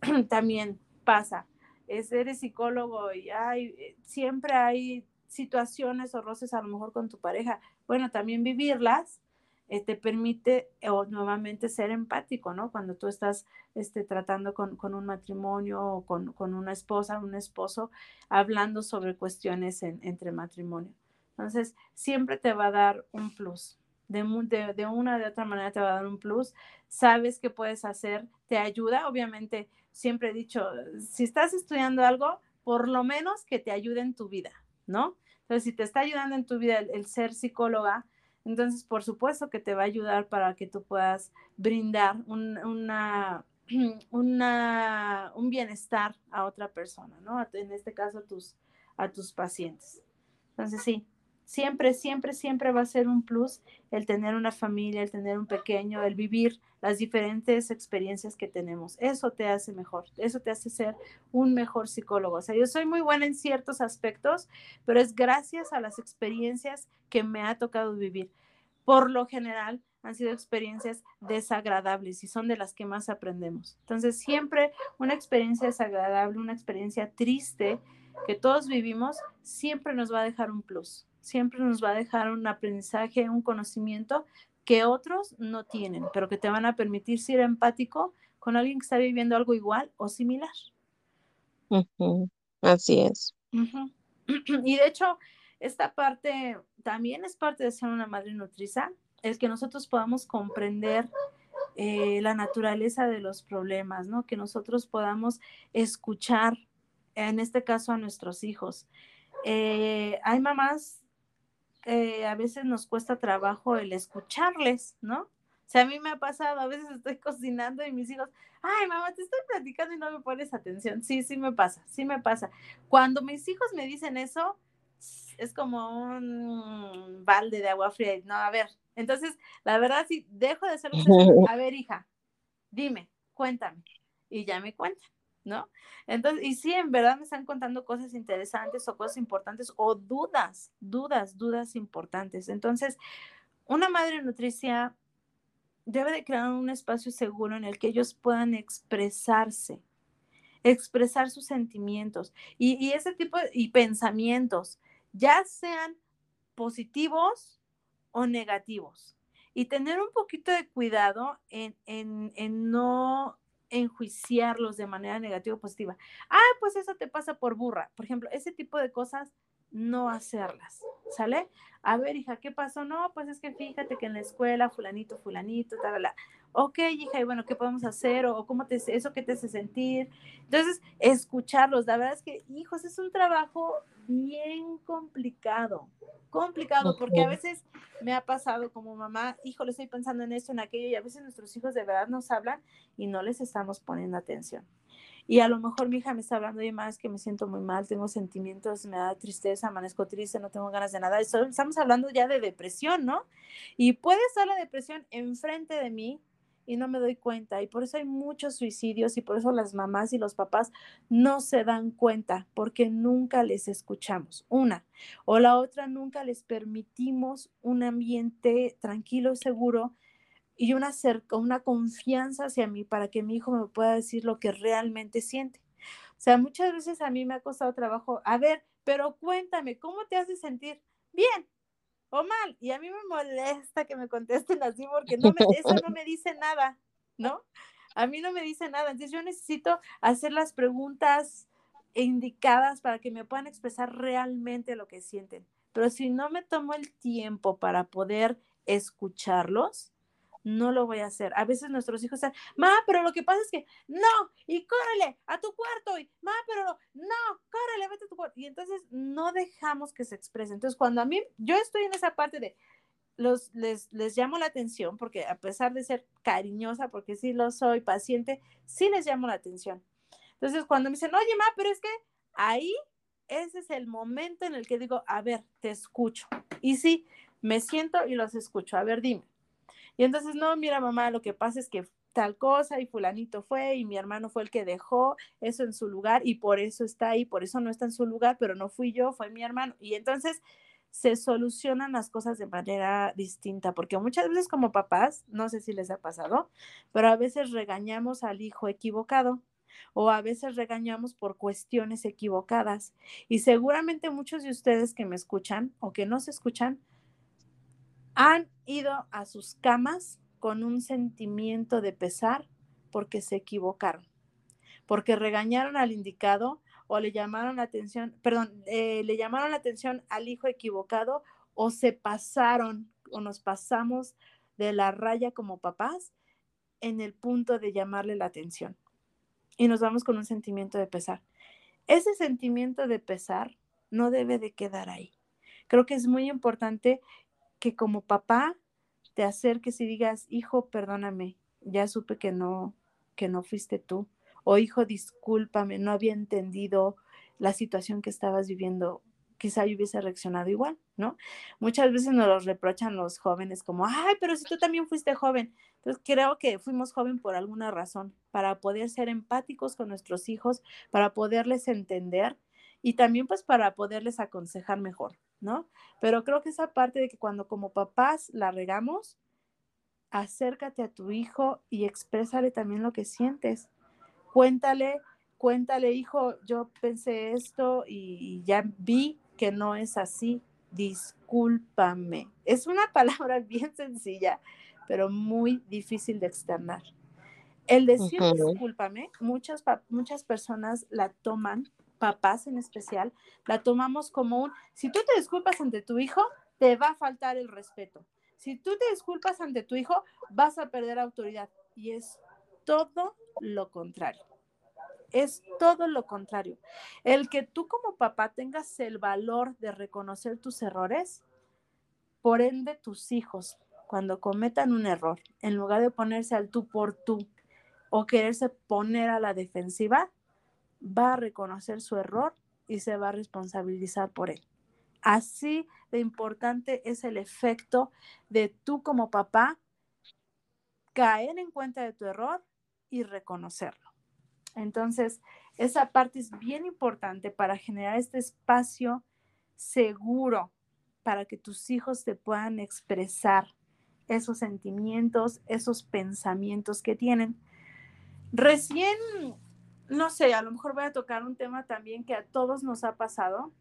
[CLEARS THROAT] también pasa, es, eres psicólogo y hay, eh, siempre hay situaciones o roces a lo mejor con tu pareja. Bueno, también vivirlas eh, te permite o nuevamente ser empático, ¿no? Cuando tú estás este, tratando con, con, un matrimonio o con, con, una esposa, un esposo, hablando sobre cuestiones entre matrimonio. Entonces, siempre te va a dar un plus. De, de, de una de otra manera te va a dar un plus. Sabes qué puedes hacer, te ayuda. Obviamente, siempre he dicho, si estás estudiando algo, por lo menos que te ayude en tu vida, ¿no? Entonces, si te está ayudando en tu vida el ser psicóloga, entonces, por supuesto que te va a ayudar para que tú puedas brindar un, una, [CLEARS THROAT] una, un bienestar a otra persona, ¿no? En este caso, a tus, a tus pacientes. Entonces, sí, siempre, siempre, siempre va a ser un plus el tener una familia, el tener un pequeño, el vivir las diferentes experiencias que tenemos. Eso te hace mejor, eso te hace ser un mejor psicólogo. O sea, yo soy muy buena en ciertos aspectos, pero es gracias a las experiencias que me ha tocado vivir por lo general han sido experiencias desagradables y son de las que más aprendemos. Entonces, siempre una experiencia desagradable, una experiencia triste que todos vivimos, siempre nos va a dejar un plus, siempre nos va a dejar un aprendizaje, un conocimiento que otros no tienen, pero que te van a permitir ser empático con alguien que está viviendo algo igual o similar. Así es. [CLEARS THROAT] Y de hecho, esta parte también es parte de ser una madre nutriza, es que nosotros podamos comprender eh, la naturaleza de los problemas, ¿no? Que nosotros podamos escuchar, en este caso, a nuestros hijos. Eh, hay mamás, que a veces nos cuesta trabajo el escucharles, ¿no? O sea, a mí me ha pasado, a veces estoy cocinando y mis hijos, ay, mamá, te estoy platicando y no me pones atención. Sí, sí me pasa, sí me pasa. Cuando mis hijos me dicen eso, es como un balde de agua fría. No, a ver, entonces, la verdad, si dejo de ser [LAUGHS] a ver, hija, dime, cuéntame. Y ya me cuentan, ¿no? Entonces, y sí, en verdad me están contando cosas interesantes o cosas importantes o dudas, dudas, dudas importantes. Entonces, una madre nutricia debe de crear un espacio seguro en el que ellos puedan expresarse, expresar sus sentimientos y, ese tipo de y pensamientos ya sean positivos o negativos. Y tener un poquito de cuidado en, en, no enjuiciarlos de manera negativa o positiva. Ah, pues eso te pasa por burra. Por ejemplo, ese tipo de cosas, no hacerlas, ¿sale? A ver, hija, ¿qué pasó? No, pues es que fíjate que en la escuela, fulanito, fulanito, tal, tal, ok, hija, y bueno, ¿qué podemos hacer? O, cómo te, eso qué te hace sentir. Entonces, escucharlos, la verdad es que, hijos, es un trabajo bien complicado, complicado, porque a veces me ha pasado como mamá, hijo, le estoy pensando en esto, en aquello, y a veces nuestros hijos de verdad nos hablan y no les estamos poniendo atención. Y a lo mejor mi hija me está hablando y más que me siento muy mal, tengo sentimientos, me da tristeza, amanezco triste, no tengo ganas de nada. Estamos hablando ya de depresión, ¿no? Y puede estar la depresión enfrente de mí y no me doy cuenta. Y por eso hay muchos suicidios y por eso las mamás y los papás no se dan cuenta porque nunca les escuchamos. Una. O la otra, nunca les permitimos un ambiente tranquilo y seguro y una, una confianza hacia mí para que mi hijo me pueda decir lo que realmente siente. O sea, muchas veces a mí me ha costado trabajo, a ver, pero cuéntame, ¿cómo te hace sentir? Bien, o mal. Y a mí me molesta que me contesten así porque no eso no me dice nada, ¿no? A mí no me dice nada. Entonces yo necesito hacer las preguntas indicadas para que me puedan expresar realmente lo que sienten. Pero si no me tomo el tiempo para poder escucharlos, no lo voy a hacer. A veces nuestros hijos están, ma, pero lo que pasa es que no, y córrele a tu cuarto, y ma, pero no, no, córrele, vete a tu cuarto. Y entonces no dejamos que se expresen. Entonces, cuando a mí, yo estoy en esa parte de, los, les, les llamo la atención, porque a pesar de ser cariñosa, porque sí lo soy, paciente, sí les llamo la atención. Entonces, cuando me dicen, oye, ma, pero es que ahí, ese es el momento en el que digo, a ver, te escucho. Y sí, me siento y los escucho. A ver, dime. Y entonces, no, mira, mamá, lo que pasa es que tal cosa y fulanito fue y mi hermano fue el que dejó eso en su lugar y por eso está ahí, por eso no está en su lugar, pero no fui yo, fue mi hermano. Y entonces se solucionan las cosas de manera distinta, porque muchas veces como papás, no sé si les ha pasado, pero a veces regañamos al hijo equivocado o a veces regañamos por cuestiones equivocadas. Y seguramente muchos de ustedes que me escuchan o que no se escuchan han ido a sus camas con un sentimiento de pesar porque se equivocaron, porque regañaron al indicado o le llamaron la atención, perdón, eh, le llamaron la atención al hijo equivocado o se pasaron o nos pasamos de la raya como papás en el punto de llamarle la atención. Y nos vamos con un sentimiento de pesar. Ese sentimiento de pesar no debe de quedar ahí. Creo que es muy importante que como papá te acerques y digas, hijo, perdóname, ya supe que no, que no fuiste tú o hijo, discúlpame, no había entendido la situación que estabas viviendo, quizá yo hubiese reaccionado igual, ¿no? Muchas veces nos lo reprochan los jóvenes como, ay, pero si tú también fuiste joven. Entonces creo que fuimos joven por alguna razón, para poder ser empáticos con nuestros hijos, para poderles entender y también pues para poderles aconsejar mejor, ¿no? Pero creo que esa parte de que cuando como papás la regamos, acércate a tu hijo y exprésale también lo que sientes cuéntale, cuéntale, hijo, yo pensé esto y ya vi que no es así, discúlpame. Es una [LAUGHS] palabra bien sencilla, pero muy difícil de externar. El decir discúlpame, muchas, muchas personas la toman, papás en especial, la tomamos como un, si tú te disculpas ante tu hijo, te va a faltar el respeto. Si tú te disculpas ante tu hijo, vas a perder autoridad. Y es todo lo contrario. Es todo lo contrario. El que tú como papá tengas el valor de reconocer tus errores, por ende tus hijos, cuando cometan un error, en lugar de ponerse al tú por tú o quererse poner a la defensiva, va a reconocer su error y se va a responsabilizar por él. Así de importante es el efecto de tú como papá caer en cuenta de tu error y reconocerlo. Entonces, esa parte es bien importante para generar este espacio seguro para que tus hijos te puedan expresar esos sentimientos, esos pensamientos que tienen. Recién, no sé, a lo mejor voy a tocar un tema también que a todos nos ha pasado.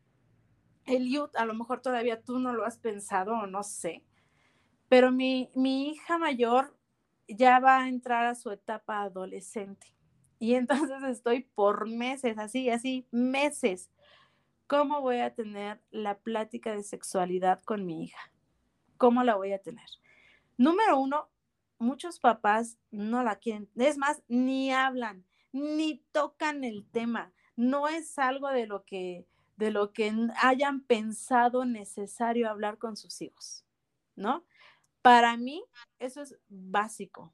El youth, a lo mejor todavía tú no lo has pensado o no sé, pero mi, mi hija mayor ya va a entrar a su etapa adolescente. Y [LAUGHS] entonces estoy por meses, así, así, meses. ¿Cómo voy a tener la plática de sexualidad con mi hija? ¿Cómo la voy a tener? Número uno, muchos papás no la quieren. Es más, ni hablan, ni tocan el tema. No es algo de lo que, de lo que hayan pensado necesario hablar con sus hijos, ¿no? Para mí, eso es básico.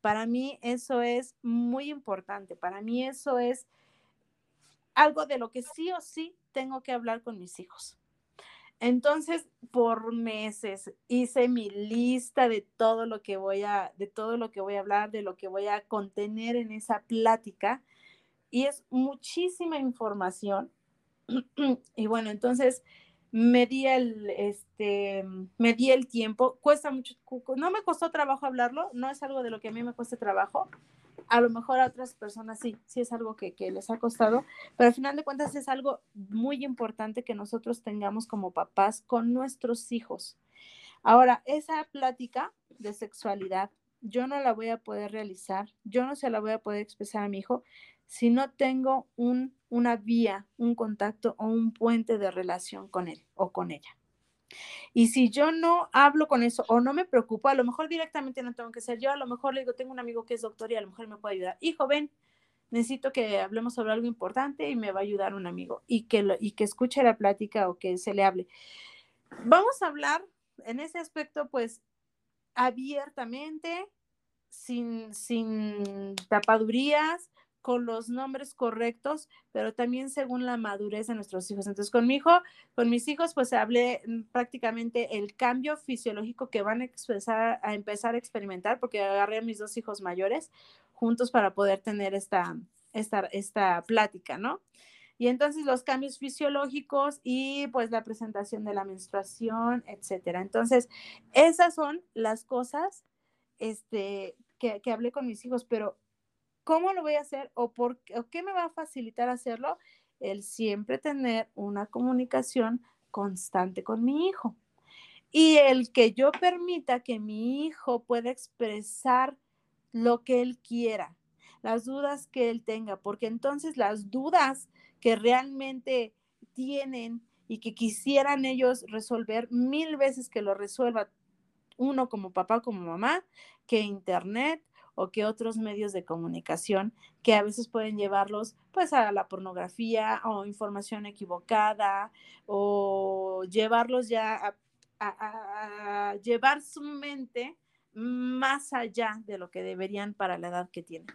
Para mí, eso es muy importante. Para mí, eso es algo de lo que sí o sí tengo que hablar con mis hijos. Entonces, por meses hice mi lista de todo lo que voy a, de todo lo que voy a hablar, de lo que voy a contener en esa plática. Y es muchísima información. [CLEARS THROAT] y bueno, entonces me di el, este, me di el tiempo, cuesta mucho, no me costó trabajo hablarlo, no es algo de lo que a mí me cueste trabajo, a lo mejor a otras personas sí, sí es algo que, que les ha costado, pero al final de cuentas es algo muy importante que nosotros tengamos como papás con nuestros hijos. Ahora, esa plática de sexualidad yo no la voy a poder realizar, yo no se la voy a poder expresar a mi hijo si no tengo un, una vía, un contacto o un puente de relación con él o con ella. Y si yo no hablo con eso o no me preocupo, a lo mejor directamente no tengo que ser yo, a lo mejor le digo, tengo un amigo que es doctor y a lo mejor me puede ayudar. Hijo, ven, necesito que hablemos sobre algo importante y me va a ayudar un amigo y que, y que escuche la plática o que se le hable. Vamos a hablar en ese aspecto, pues, abiertamente, sin, sin tapadurías, con los nombres correctos, pero también según la madurez de nuestros hijos. Entonces, con mi hijo, con mis hijos, pues hablé mm, prácticamente el cambio fisiológico que van a, a empezar a experimentar, porque agarré a mis dos hijos mayores juntos para poder tener esta, esta, esta plática, ¿no? Y entonces los cambios fisiológicos y pues la presentación de la menstruación, etcétera. Entonces, esas son las cosas este, que, que hablé con mis hijos, pero ¿Cómo lo voy a hacer o, por, qué me va a facilitar hacerlo? El siempre tener una comunicación constante con mi hijo. Y el que yo permita que mi hijo pueda expresar lo que él quiera, las dudas que él tenga, porque entonces las dudas que realmente tienen y que quisieran ellos resolver mil veces que lo resuelva uno como papá, como mamá, que internet, o que otros medios de comunicación que a veces pueden llevarlos pues a la pornografía o información equivocada o llevarlos ya a, llevar su mente más allá de lo que deberían para la edad que tienen.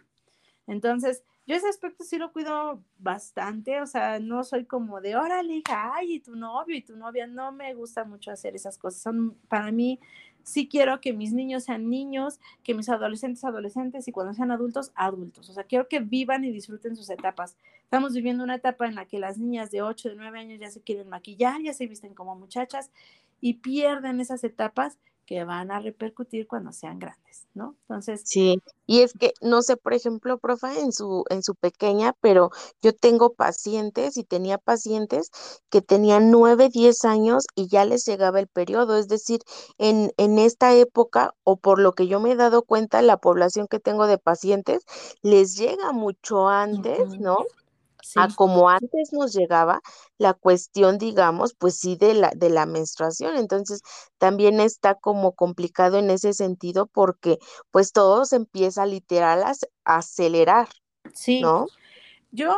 Entonces, yo ese aspecto sí lo cuido bastante, o sea, no soy como de, órale, hija, ay, y tu novio y tu novia, no me gusta mucho hacer esas cosas, son para mí sí quiero que mis niños sean niños, que mis adolescentes adolescentes y cuando sean adultos, adultos. O sea, quiero que vivan y disfruten sus etapas. Estamos viviendo una etapa en la que las niñas de 8, de 9 años ya se quieren maquillar, ya se visten como muchachas y pierden esas etapas que van a repercutir cuando sean grandes, ¿no? Entonces. Sí, y es que, no sé, por ejemplo, profa, en su, en su pequeña, pero yo tengo pacientes y tenía pacientes que tenían nueve, diez años y ya les llegaba el periodo, es decir, en, en esta época, o por lo que yo me he dado cuenta, la población que tengo de pacientes les llega mucho antes, ¿no? A como antes nos llegaba la cuestión, digamos, pues sí, de la, de la menstruación. Entonces, también está como complicado en ese sentido porque pues todo se empieza literal a, acelerar. Sí. ¿No? Yo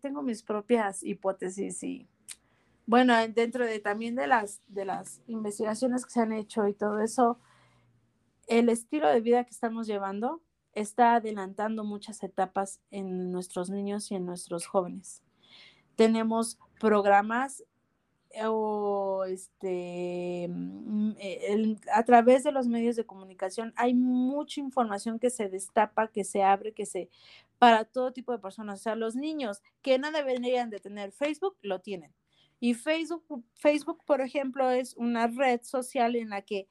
tengo mis propias hipótesis y bueno, dentro de también de las, de las investigaciones que se han hecho y todo eso, el estilo de vida que estamos llevando está adelantando muchas etapas en nuestros niños y en nuestros jóvenes. Tenemos programas eh, o este mm, eh, a través de los medios de comunicación hay mucha información que se destapa, que se abre, que se para todo tipo de personas. O sea, los niños que no deberían de tener Facebook lo tienen. Y Facebook, Facebook, por ejemplo, es una red social en la que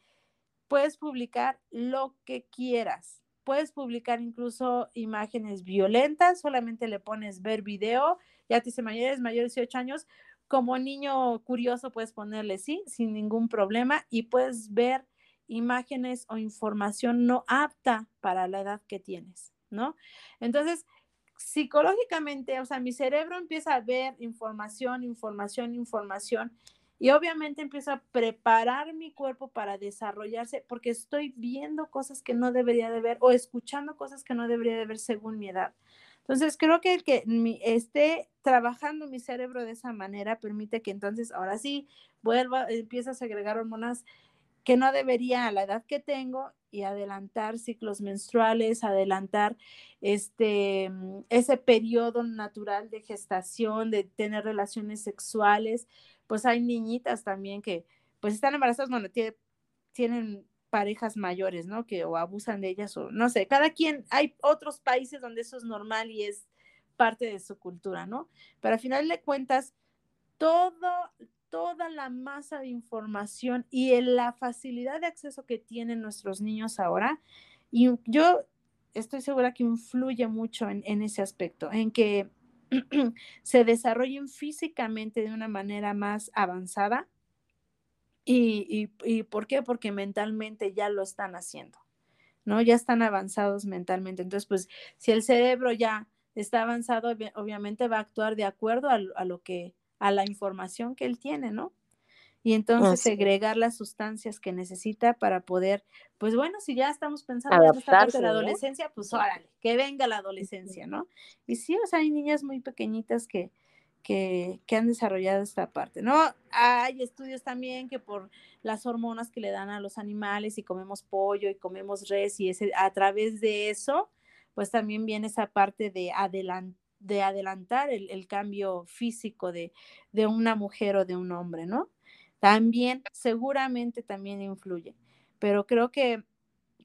puedes publicar lo que quieras puedes publicar incluso imágenes violentas, solamente le pones ver video, ya te dice mayores, mayores de 18 años, como niño curioso puedes ponerle sí, sin ningún problema y puedes ver imágenes o información no apta para la edad que tienes, ¿no? Entonces, psicológicamente, o sea, mi cerebro empieza a ver información, información, información y obviamente empiezo a preparar mi cuerpo para desarrollarse porque estoy viendo cosas que no debería de ver o escuchando cosas que no debería de ver según mi edad. Entonces, creo que el que esté trabajando mi cerebro de esa manera permite que entonces ahora sí vuelva, empieza a segregar hormonas que no debería a la edad que tengo y adelantar ciclos menstruales, adelantar este, ese periodo natural de gestación, de tener relaciones sexuales, pues hay niñitas también que pues están embarazadas, bueno, tienen parejas mayores, ¿no? Que o abusan de ellas o no sé, cada quien, hay otros países donde eso es normal y es parte de su cultura, ¿no? Pero al final de cuentas, todo, toda la masa de información y la facilidad de acceso que tienen nuestros niños ahora, y yo estoy segura que influye mucho en, en ese aspecto, en que [CLEARS THROAT] se desarrollen físicamente de una manera más avanzada. ¿Y, y, por qué? Porque mentalmente ya lo están haciendo. ¿no? Ya están avanzados mentalmente. Entonces, pues si el cerebro ya está avanzado, obviamente va a actuar de acuerdo a, a lo que, a la información que él tiene, ¿no? Y entonces segregar las sustancias que necesita para poder, pues bueno, si ya estamos pensando en esta parte de la adolescencia, pues órale, que venga la adolescencia, ¿no? Y sí, o sea, hay niñas muy pequeñitas que, que, que, han desarrollado esta parte, ¿no? Hay estudios también que por las hormonas que le dan a los animales y comemos pollo y comemos res y ese, a través de eso, pues también viene esa parte de, de adelantar el, el cambio físico de, de una mujer o de un hombre, ¿no? También seguramente también influye. Pero creo que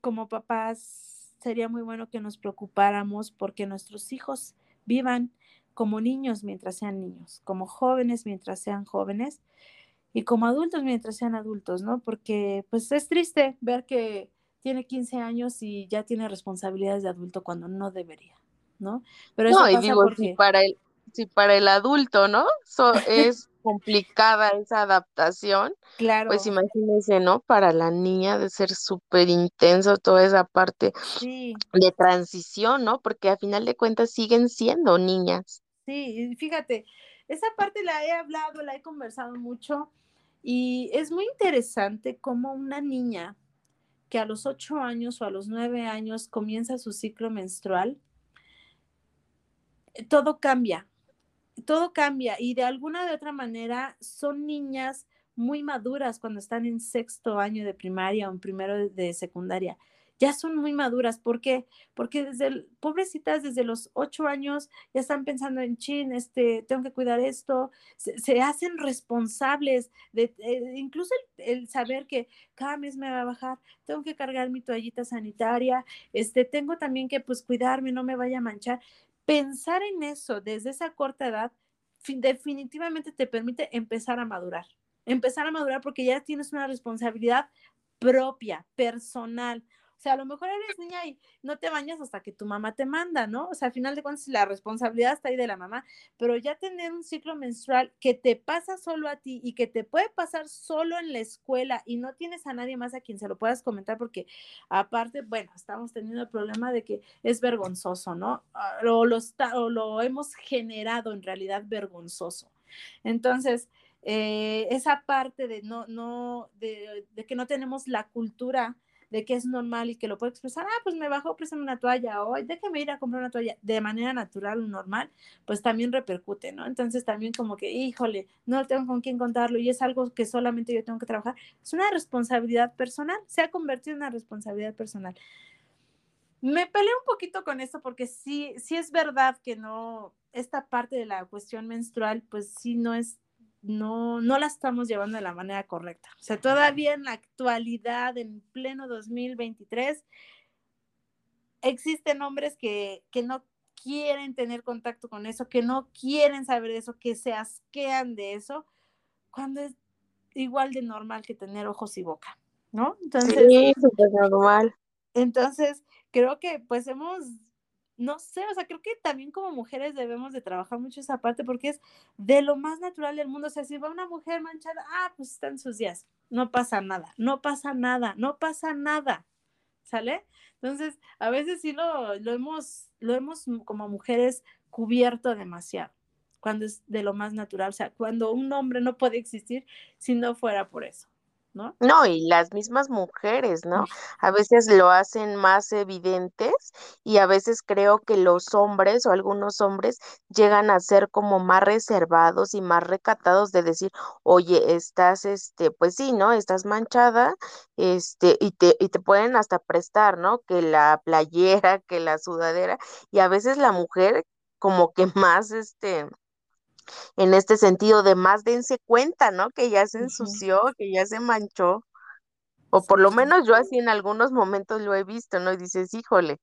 como papás sería muy bueno que nos preocupáramos porque nuestros hijos vivan como niños mientras sean niños, como jóvenes mientras sean jóvenes y como adultos mientras sean adultos, ¿no? Porque pues es triste ver que tiene 15 años y ya tiene responsabilidades de adulto cuando no debería, ¿no? Pero eso no, y digo, si para el, si para el adulto, ¿no? [LAUGHS] es complicada esa adaptación, pues claro. pues imagínense, ¿no? Para la niña de ser súper intenso toda esa parte de transición, ¿no? Porque a final de cuentas siguen siendo niñas. Sí, fíjate, esa parte la he hablado, la he conversado mucho y es muy interesante cómo una niña que a los ocho años o a los nueve años comienza su ciclo menstrual, todo cambia, todo cambia y de alguna de otra manera son niñas muy maduras cuando están en sexto año de primaria o en primero de secundaria. Ya son muy maduras. ¿Por qué? Porque desde, pobrecitas, desde los ocho años ya están pensando en chin, este, tengo que cuidar esto. Se, hacen responsables de, eh, incluso el, saber que cada mes me va a bajar, tengo que cargar mi toallita sanitaria, este, tengo también que pues cuidarme, no me vaya a manchar pensar en eso desde esa corta edad definitivamente te permite empezar a madurar. Empezar a madurar porque ya tienes una responsabilidad propia, personal. O sea, a lo mejor eres niña y no te bañas hasta que tu mamá te manda, ¿no? O sea, al final de cuentas la responsabilidad está ahí de la mamá, pero ya tener un ciclo menstrual que te pasa solo a ti y que te puede pasar solo en la escuela y no tienes a nadie más a quien se lo puedas comentar porque aparte, bueno, estamos teniendo el problema de que es vergonzoso, ¿no? Ah, o lo, o lo hemos generado en realidad vergonzoso. Entonces, eh, esa parte de no, no, de que no tenemos la cultura de que es normal y que lo puedo expresar, ah, pues me bajó, préstame una toalla, o déjame ir a comprar una toalla de manera natural o normal, pues también repercute, ¿no? Entonces también como que, híjole, no tengo con quién contarlo y es algo que solamente yo tengo que trabajar. Es una responsabilidad personal, se ha convertido en una responsabilidad personal. Me peleé un poquito con esto porque sí, sí es verdad que no, esta parte de la cuestión menstrual, pues sí no es no, no la estamos llevando de la manera correcta. O sea, todavía en la actualidad, en pleno 2023, existen hombres que, que no quieren tener contacto con eso, que no quieren saber de eso, que se asquean de eso, cuando es igual de normal que tener ojos y boca, ¿no? Entonces, sí, súper normal. Entonces, creo que pues hemos no sé, o sea, creo que también como mujeres debemos de trabajar mucho esa parte porque es de lo más natural del mundo. O sea, si va una mujer manchada, ah, pues está en sus días, no pasa nada, no pasa nada, no pasa nada, ¿sale? Entonces, a veces sí lo, lo hemos, lo hemos como mujeres cubierto demasiado cuando es de lo más natural, o sea, cuando un hombre no puede existir si no fuera por eso. ¿No? No, y las mismas mujeres, ¿no? A veces lo hacen más evidentes y a veces creo que los hombres o algunos hombres llegan a ser como más reservados y más recatados de decir, oye, estás, este, pues sí, ¿no? Estás manchada, este, y te, y te pueden hasta prestar, ¿no? Que la playera, que la sudadera, y a veces la mujer como que [LAUGHS] más, este, en este sentido de más dense cuenta, ¿no? Que ya se ensució, que ya se manchó. O por lo menos yo así en algunos momentos lo he visto, ¿no? Y dices, híjole,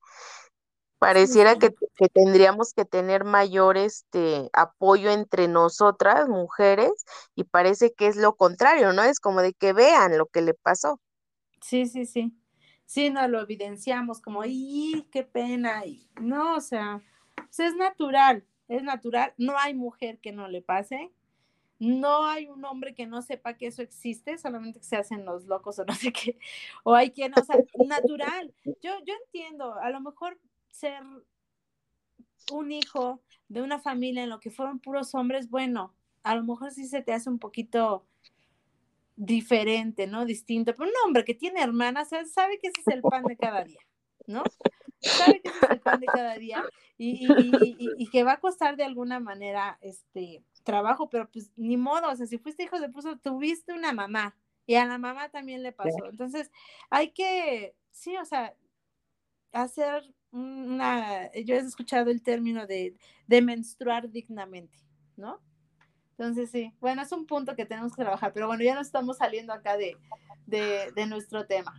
pareciera que, que, tendríamos que tener mayor este apoyo entre nosotras, mujeres, y parece que es lo contrario, ¿no? Es como de que vean lo que le pasó. Sí, sí, sí. Sí, no lo evidenciamos como, ¡y qué pena! Y, no, o sea, pues es natural, es natural, no hay mujer que no le pase, no hay un hombre que no sepa que eso existe, solamente que se hacen los locos o no sé qué, o hay quien, o sea, [LAUGHS] natural. Yo, yo entiendo, a lo mejor ser un hijo de una familia en lo que fueron puros hombres, bueno, a lo mejor sí se te hace un poquito diferente, ¿no? Distinto, pero un hombre que tiene hermanas sabe que ese es el pan de cada día, ¿no? Sabe que es el pan de cada día y, y, que va a costar de alguna manera este trabajo, pero pues ni modo, o sea, si fuiste hijo de puso, tuviste una mamá y a la mamá también le pasó. Entonces, hay que, sí, o sea, hacer una, yo he escuchado el término de, de menstruar dignamente, ¿no? Entonces, sí, bueno, es un punto que tenemos que trabajar, pero bueno, ya no estamos saliendo acá de, de, nuestro tema.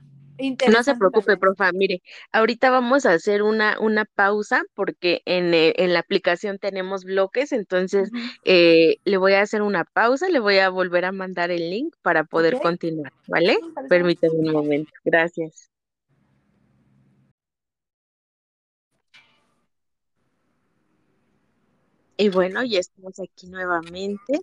No se preocupe, profa. Mire, ahorita vamos a hacer una, una pausa porque en, eh, en la aplicación tenemos bloques, entonces eh, le voy a hacer una pausa, le voy a volver a mandar el link para poder continuar, ¿vale? Permítame un momento. Gracias. Y bueno, ya estamos aquí nuevamente.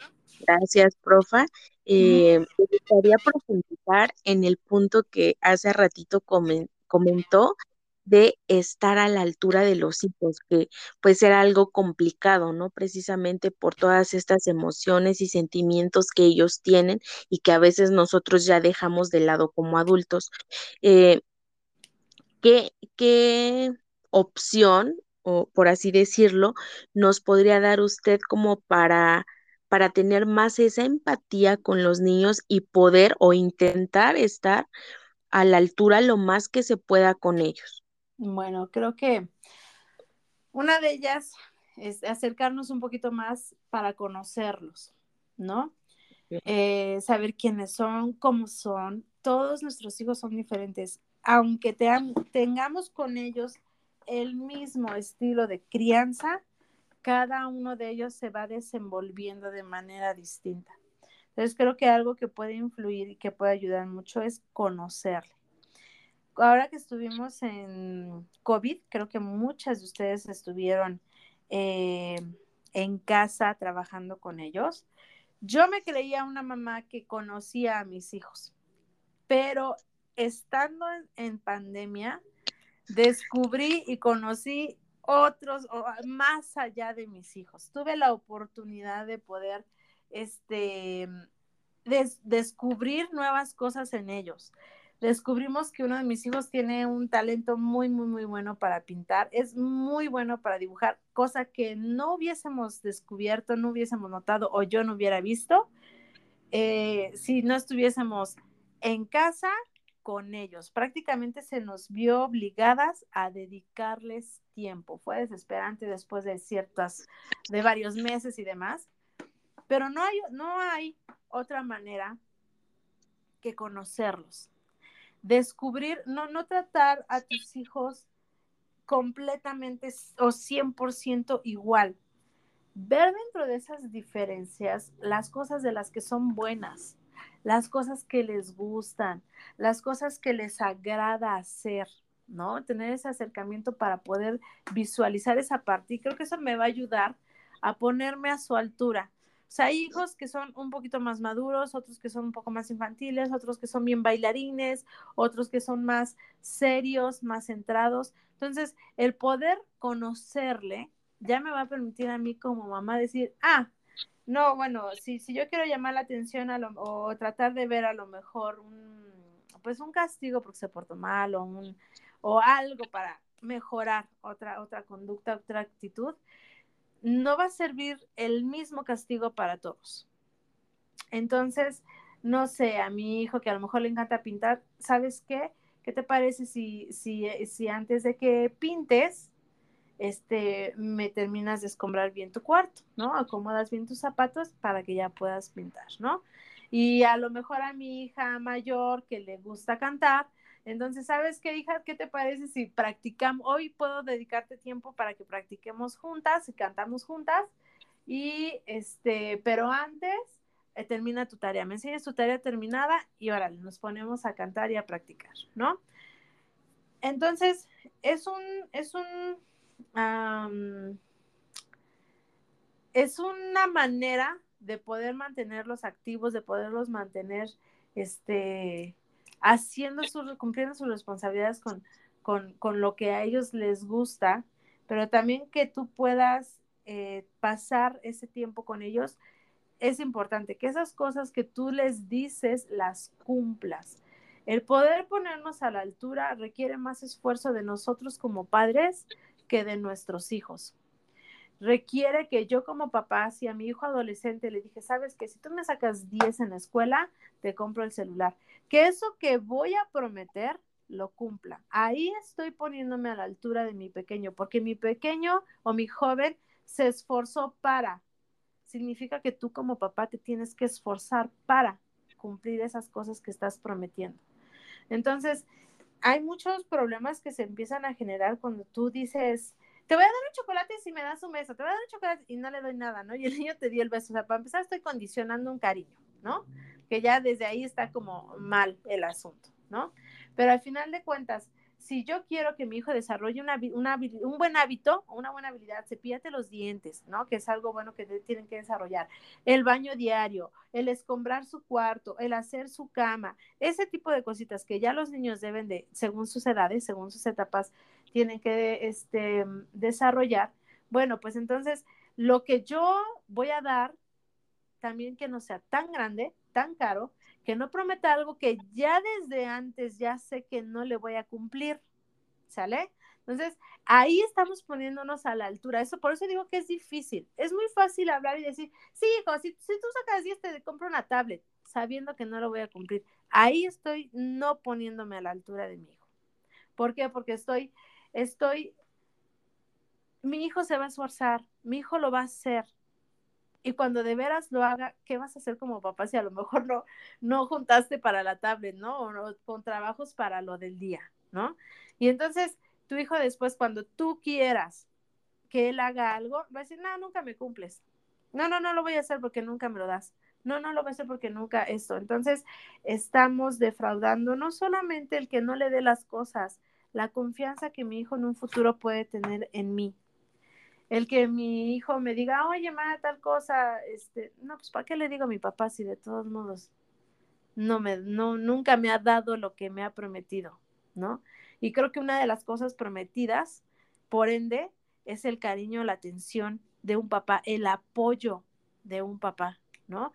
Gracias, profa. Eh, me gustaría profundizar en el punto que hace ratito comentó de estar a la altura de los hijos, que pues era algo complicado, ¿no? Precisamente por todas estas emociones y sentimientos que ellos tienen y que a veces nosotros ya dejamos de lado como adultos. Eh, ¿qué, ¿Qué opción o por así decirlo, nos podría dar usted como para, para tener más esa empatía con los niños y poder o intentar estar a la altura lo más que se pueda con ellos? Bueno, creo que una de ellas es acercarnos un poquito más para conocerlos, ¿no? Eh, saber quiénes son, cómo son. Todos nuestros hijos son diferentes. Aunque tengamos con ellos el mismo estilo de crianza, cada uno de ellos se va desenvolviendo de manera distinta. Entonces creo que algo que puede influir y que puede ayudar mucho es conocerle. Ahora que estuvimos en COVID, creo que muchas de ustedes estuvieron eh, en casa trabajando con ellos. Yo me creía una mamá que conocía a mis hijos, pero estando en pandemia, descubrí y conocí otros más allá de mis hijos. Tuve la oportunidad de poder este, descubrir nuevas cosas en ellos. Descubrimos que uno de mis hijos tiene un talento muy, muy, muy bueno para pintar. Es muy bueno para dibujar, cosa que no hubiésemos descubierto, no hubiésemos notado o yo no hubiera visto eh, si no estuviésemos en casa con ellos. Prácticamente se nos vio obligadas a dedicarles tiempo. Fue desesperante después de ciertas, de varios meses y demás, pero no hay, no hay otra manera que conocerlos. Descubrir, no, no tratar a tus hijos completamente o 100% igual. Ver dentro de esas diferencias las cosas de las que son buenas, las cosas que les gustan, las cosas que les agrada hacer, ¿no? Tener ese acercamiento para poder visualizar esa parte y creo que eso me va a ayudar a ponerme a su altura. O sea, hay hijos que son un poquito más maduros, otros que son un poco más infantiles, otros que son bien bailarines, otros que son más serios, más centrados. Entonces, el poder conocerle ya me va a permitir a mí como mamá decir, ah, no, bueno, si, si yo quiero llamar la atención a lo, o tratar de ver a lo mejor un, pues un castigo porque se portó mal o, un, o algo para mejorar otra, otra conducta, otra actitud, no va a servir el mismo castigo para todos. Entonces, no sé, a mi hijo que a lo mejor le encanta pintar, ¿sabes qué? ¿Qué te parece si, si, si antes de que pintes, este, me terminas de escombrar bien tu cuarto, ¿no? Acomodas bien tus zapatos para que ya puedas pintar, ¿no? Y a lo mejor a mi hija mayor que le gusta cantar, entonces, ¿sabes qué, hija? ¿Qué te parece si practicamos? Hoy puedo dedicarte tiempo para que practiquemos juntas y cantamos juntas. Y este, pero antes eh, termina tu tarea. Me enseñas tu tarea terminada y órale, nos ponemos a cantar y a practicar, ¿no? Entonces, es un, es un es una manera de poder mantenerlos activos, de poderlos mantener, este, haciendo sus, cumpliendo sus responsabilidades con, con, con lo que a ellos les gusta, pero también que tú puedas eh, pasar ese tiempo con ellos, es importante que esas cosas que tú les dices las cumplas. El poder ponernos a la altura requiere más esfuerzo de nosotros como padres que de nuestros hijos. Requiere que yo como papá, si a mi hijo adolescente le dije, sabes que si tú me sacas 10 en la escuela, te compro el celular. Que eso que voy a prometer lo cumpla. Ahí estoy poniéndome a la altura de mi pequeño, porque mi pequeño o mi joven se esforzó para. Significa que tú como papá te tienes que esforzar para cumplir esas cosas que estás prometiendo. Entonces, hay muchos problemas que se empiezan a generar cuando tú dices, te voy a dar un chocolate si me das un beso, te voy a dar un chocolate y no le doy nada, ¿no? Y el niño te dio el beso. O sea, para empezar estoy condicionando un cariño, ¿no? Que ya desde ahí está como mal el asunto, ¿no? Pero al final de cuentas, si yo quiero que mi hijo desarrolle una, un buen hábito, una buena habilidad, cepíllate los dientes, ¿no? Que es algo bueno que tienen que desarrollar. El baño diario, el escombrar su cuarto, el hacer su cama, ese tipo de cositas que ya los niños deben de, según sus edades, según sus etapas, tienen que este, desarrollar. Bueno, pues entonces lo que yo voy a dar, también que no sea tan grande, tan caro, que no prometa algo que ya desde antes ya sé que no le voy a cumplir, ¿sale? Entonces, ahí estamos poniéndonos a la altura. Eso, por eso digo que es difícil. Es muy fácil hablar y decir, sí, hijo, si, si tú sacas 10, te compro una tablet, sabiendo que no lo voy a cumplir. Ahí estoy no poniéndome a la altura de mi hijo. ¿Por qué? Porque estoy, estoy, mi hijo se va a esforzar, mi hijo lo va a hacer, y cuando de veras lo haga, ¿qué vas a hacer como papá si a lo mejor no, no juntaste para la tablet, ¿no? O con trabajos para lo del día, ¿no? Y entonces tu hijo después, cuando tú quieras que él haga algo, va a decir, no, nunca me cumples. No, no, no lo voy a hacer porque nunca me lo das. No, no lo voy a hacer porque nunca esto. Entonces, estamos defraudando no solamente el que no le dé las cosas, la confianza que mi hijo en un futuro puede tener en mí el que mi hijo me diga, oye, ma, tal cosa, este, no, pues ¿para qué le digo a mi papá si de todos modos no me, no, nunca me ha dado lo que me ha prometido, ¿no? Y creo que una de las cosas prometidas, por ende, es el cariño, la atención de un papá, el apoyo de un papá, ¿no?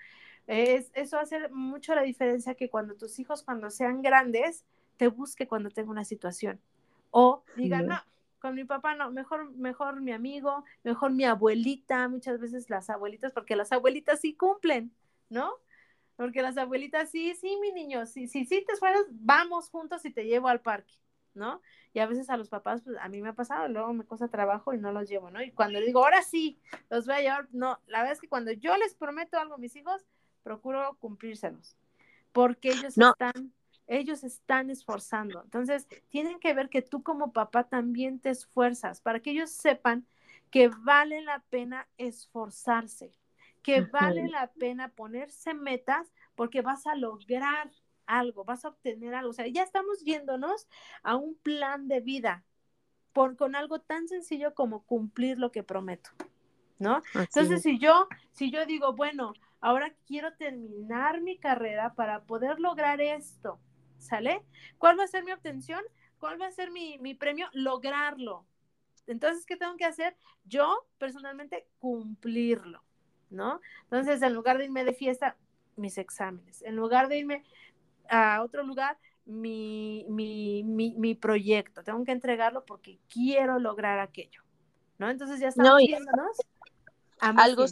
Es, eso hace mucho la diferencia que cuando tus hijos, cuando sean grandes, te busque cuando tenga una situación. O digan, no, con mi papá no, mejor, mejor mi amigo, mejor mi abuelita, muchas veces las abuelitas, porque las abuelitas sí cumplen, ¿no? Porque las abuelitas sí, sí, mi niño, sí, sí, sí te esfuerzas, vamos juntos y te llevo al parque, ¿no? Y a veces a los papás, pues a mí me ha pasado, luego me cuesta trabajo y no los llevo, ¿no? Y cuando le digo, ahora sí, los voy a llevar, no, la verdad es que cuando yo les prometo algo a mis hijos, procuro cumplírselos, porque ellos están ellos están esforzando. Entonces, tienen que ver que tú como papá también te esfuerzas para que ellos sepan que vale la pena esforzarse, que vale la pena ponerse metas porque vas a lograr algo, vas a obtener algo. O sea, ya estamos yéndonos a un plan de vida por, con algo tan sencillo como cumplir lo que prometo. ¿No? Entonces, si yo, si yo digo, bueno, ahora quiero terminar mi carrera para poder lograr esto, ¿sale? ¿Cuál va a ser mi obtención? ¿Cuál va a ser mi, premio? Lograrlo. Entonces, ¿qué tengo que hacer? Yo, personalmente, cumplirlo, ¿no? Entonces, en lugar de irme de fiesta, mis exámenes. En lugar de irme a otro lugar, mi, mi, proyecto. Tengo que entregarlo porque quiero lograr aquello, ¿no? Entonces, ya estamos viéndonos. Algo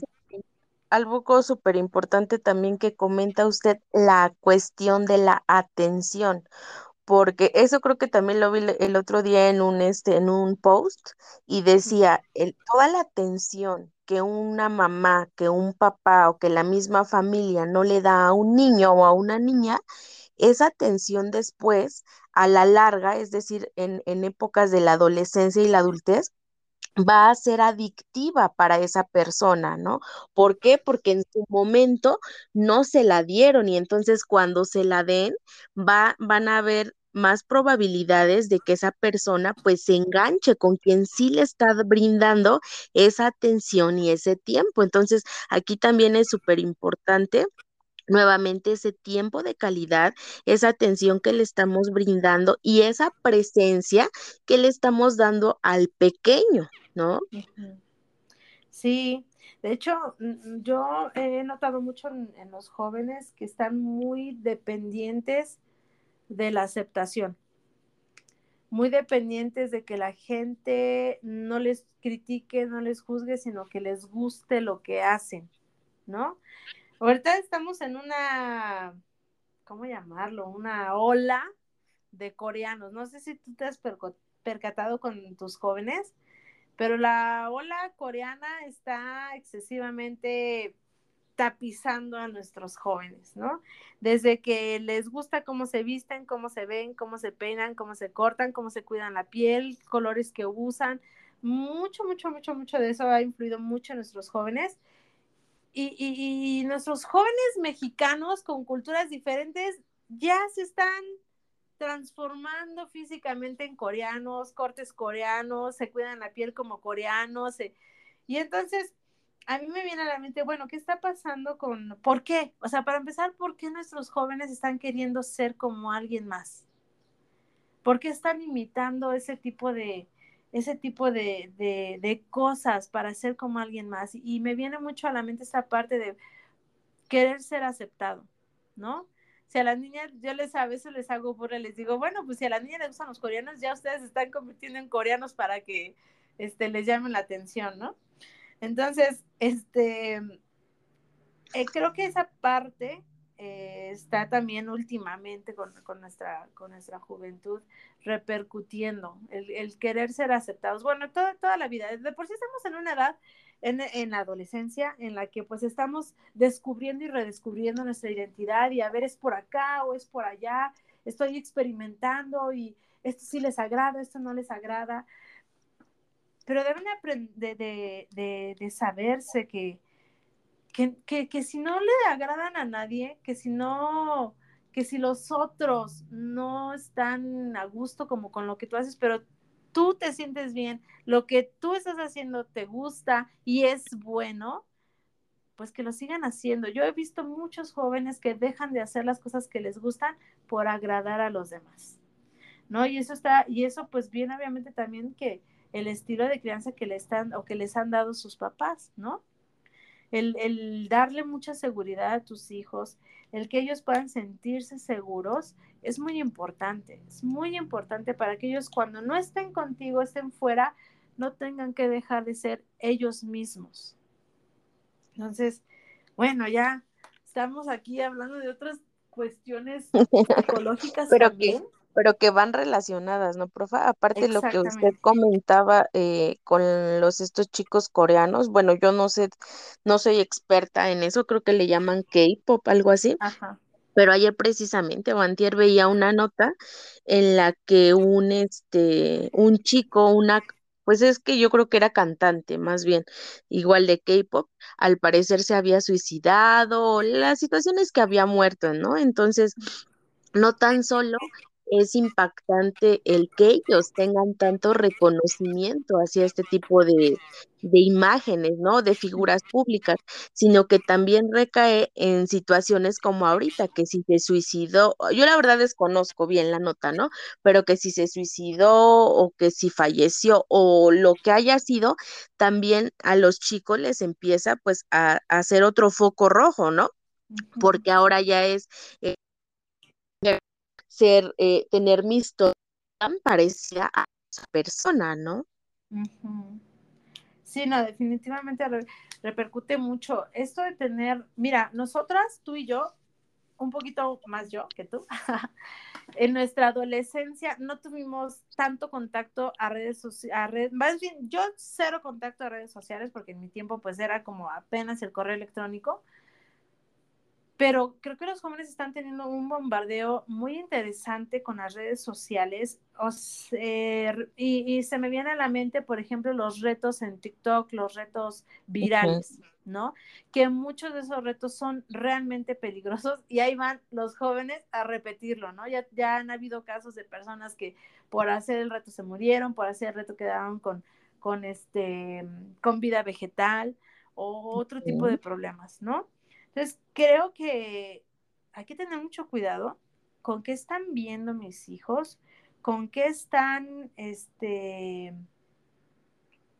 algo súper importante también que comenta usted, la cuestión de la atención, porque eso creo que también lo vi el otro día en un, este, en un post y decía, el, toda la atención que una mamá, que un papá o que la misma familia no le da a un niño o a una niña, esa atención después, a la larga, es decir, en, en épocas de la adolescencia y la adultez, va a ser adictiva para esa persona, ¿no? ¿Por qué? Porque en su momento no se la dieron y entonces cuando se la den, va, van a ver más probabilidades de que esa persona pues se enganche con quien sí le está brindando esa atención y ese tiempo. Entonces, aquí también es súper importante nuevamente ese tiempo de calidad, esa atención que le estamos brindando y esa presencia que le estamos dando al pequeño, ¿no? Sí, de hecho, yo he notado mucho en, los jóvenes que están muy dependientes de la aceptación, muy dependientes de que la gente no les critique, no les juzgue, sino que les guste lo que hacen, ¿no? Ahorita estamos en una, ¿cómo llamarlo? Una ola de coreanos. No sé si tú te has percatado con tus jóvenes, pero la ola coreana está excesivamente tapizando a nuestros jóvenes, ¿no? Desde que les gusta cómo se visten, cómo se ven, cómo se peinan, cómo se cortan, cómo se cuidan la piel, colores que usan. Mucho, mucho, mucho, mucho de eso ha influido mucho en nuestros jóvenes y, nuestros jóvenes mexicanos con culturas diferentes ya se están transformando físicamente en coreanos, cortes coreanos, se cuidan la piel como coreanos. y entonces, a mí me viene a la mente, bueno, ¿qué está pasando con, por qué? O sea, para empezar, ¿por qué nuestros jóvenes están queriendo ser como alguien más? ¿Por qué están imitando ese tipo de, ese tipo de, de, cosas para ser como alguien más. Y me viene mucho a la mente esa parte de querer ser aceptado, ¿no? Si a las niñas, yo les a veces les hago burla, les digo, bueno, pues si a las niñas les gustan los coreanos, ya ustedes se están convirtiendo en coreanos para que este, les llamen la atención, ¿no? Entonces, este, eh, creo que esa parte eh, está también últimamente con, nuestra, con nuestra juventud repercutiendo, el, querer ser aceptados. Bueno, toda, toda la vida, de por sí estamos en una edad, en, la adolescencia, en la que pues estamos descubriendo y redescubriendo nuestra identidad y a ver, es por acá o es por allá, estoy experimentando y esto sí les agrada, esto no les agrada. Pero deben de, de, de, de saberse que, que, que, si no le agradan a nadie, que si no, que si los otros no están a gusto como con lo que tú haces, pero tú te sientes bien, lo que tú estás haciendo te gusta y es bueno, pues que lo sigan haciendo. Yo he visto muchos jóvenes que dejan de hacer las cosas que les gustan por agradar a los demás. ¿No? Y eso está, y eso pues viene obviamente también que el estilo de crianza que le están o que les han dado sus papás, ¿no? El, darle mucha seguridad a tus hijos, el que ellos puedan sentirse seguros, es muy importante. Es muy importante para que ellos cuando no estén contigo, estén fuera, no tengan que dejar de ser ellos mismos. Entonces, bueno, ya estamos aquí hablando de otras cuestiones [LAUGHS] psicológicas Pero también pero que van relacionadas, ¿no, profa? Aparte lo que usted comentaba eh, con los estos chicos coreanos, bueno, yo no sé, no soy experta en eso, creo que le llaman K-pop, algo así. Ajá. Pero ayer precisamente, Bantier veía una nota en la que un este, un chico, una pues es que yo creo que era cantante, más bien, igual de K-pop, al parecer se había suicidado, la situación es que había muerto, ¿no? Entonces, no tan solo es impactante el que ellos tengan tanto reconocimiento hacia este tipo de, de, imágenes, ¿no? De figuras públicas, sino que también recae en situaciones como ahorita, que si se suicidó, yo la verdad desconozco bien la nota, ¿no? Pero que si se suicidó o que si falleció o lo que haya sido, también a los chicos les empieza pues a, hacer otro foco rojo, ¿no? Porque ahora ya es... Eh, ser, eh, tener mi historia tan parecida a esa persona, ¿no? Sí, no, definitivamente repercute mucho. Esto de tener, mira, nosotras, tú y yo, un poquito más yo que tú, [LAUGHS] en nuestra adolescencia no tuvimos tanto contacto a redes sociales, más bien yo cero contacto a redes sociales porque en mi tiempo pues era como apenas el correo electrónico, pero creo que los jóvenes están teniendo un bombardeo muy interesante con las redes sociales y, se me viene a la mente, por ejemplo, los retos en TikTok, los retos virales, ¿no? Que muchos de esos retos son realmente peligrosos y ahí van los jóvenes a repetirlo, ¿no? Ya, ya han habido casos de personas que por hacer el reto se murieron, por hacer el reto quedaron con, con, este, con vida vegetal o otro tipo de problemas, ¿no? Entonces, creo que hay que tener mucho cuidado con qué están viendo mis hijos, con qué están este,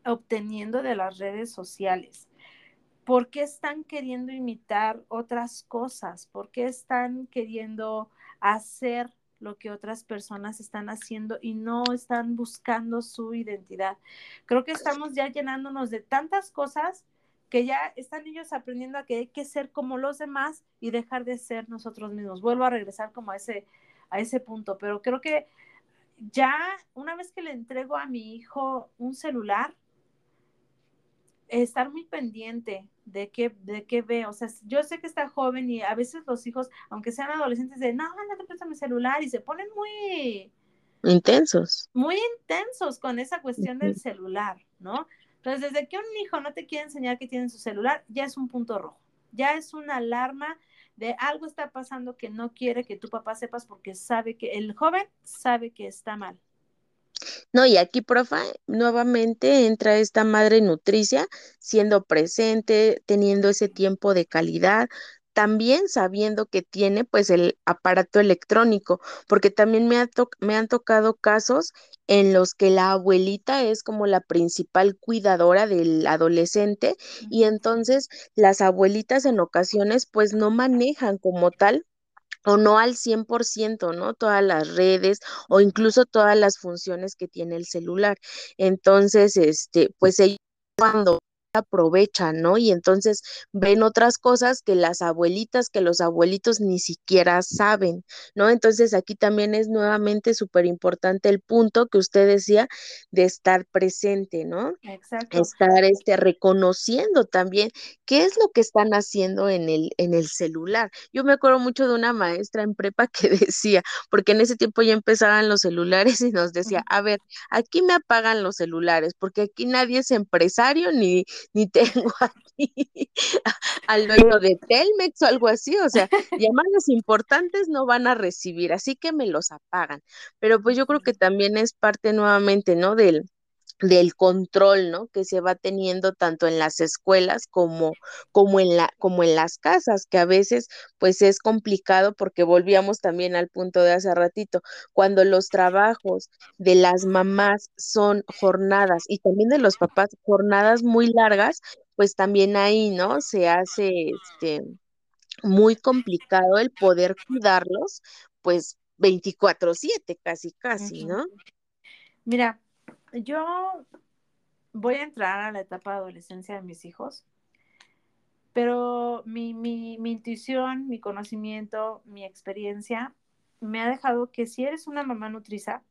obteniendo de las redes sociales. ¿Por qué están queriendo imitar otras cosas? ¿Por qué están queriendo hacer lo que otras personas están haciendo y no están buscando su identidad? Creo que estamos ya llenándonos de tantas cosas que ya están ellos aprendiendo a que hay que ser como los demás y dejar de ser nosotros mismos. Vuelvo a regresar como a ese, a ese punto, pero creo que ya una vez que le entrego a mi hijo un celular, estar muy pendiente de qué, de qué ve. O sea, yo sé que está joven y a veces los hijos, aunque sean adolescentes, de no, no te prestas mi celular y se ponen muy intensos. Muy intensos con esa cuestión del celular, ¿no? Entonces, desde que un hijo no te quiere enseñar que tiene su celular, ya es un punto rojo, ya es una alarma de algo está pasando que no quiere que tu papá sepas porque sabe que el joven sabe que está mal. No, y aquí, profa, nuevamente entra esta madre nutricia siendo presente, teniendo ese tiempo de calidad, también sabiendo que tiene pues el aparato electrónico, porque también me, me han tocado casos en los que la abuelita es como la principal cuidadora del adolescente y entonces las abuelitas en ocasiones pues no manejan como tal o no al 100%, ¿no? Todas las redes o incluso todas las funciones que tiene el celular. Entonces, este, pues ellos cuando aprovechan, ¿no? Y entonces ven otras cosas que las abuelitas, que los abuelitos ni siquiera saben, ¿no? Entonces aquí también es nuevamente súper importante el punto que usted decía de estar presente, ¿no? Exacto. Estar este, reconociendo también qué es lo que están haciendo en el, en el celular. Yo me acuerdo mucho de una maestra en prepa [LAUGHS] que decía, porque en ese tiempo ya empezaban los celulares y nos decía, a ver, aquí me apagan los celulares, porque aquí nadie es empresario ni, [LAUGHS] ni tengo [LAUGHS] aquí al dueño de Telmex o algo así, o sea, llamadas importantes no van a recibir, así que me los apagan. Pero pues yo creo que también es parte nuevamente, ¿no? Del, del control, ¿no? Que se va teniendo tanto en las escuelas como, como, en la, como en las casas, que a veces pues es complicado porque volvíamos también al punto de hace ratito, cuando los trabajos de las mamás son jornadas y también de los papás jornadas muy largas, pues también ahí, ¿no? Se hace este muy complicado el poder cuidarlos, pues 24/7 casi, casi, ¿no? Mira, yo voy a entrar a la etapa de adolescencia de mis hijos, pero mi, mi, mi intuición, mi conocimiento, mi experiencia me ha dejado que si eres una mamá nutriza,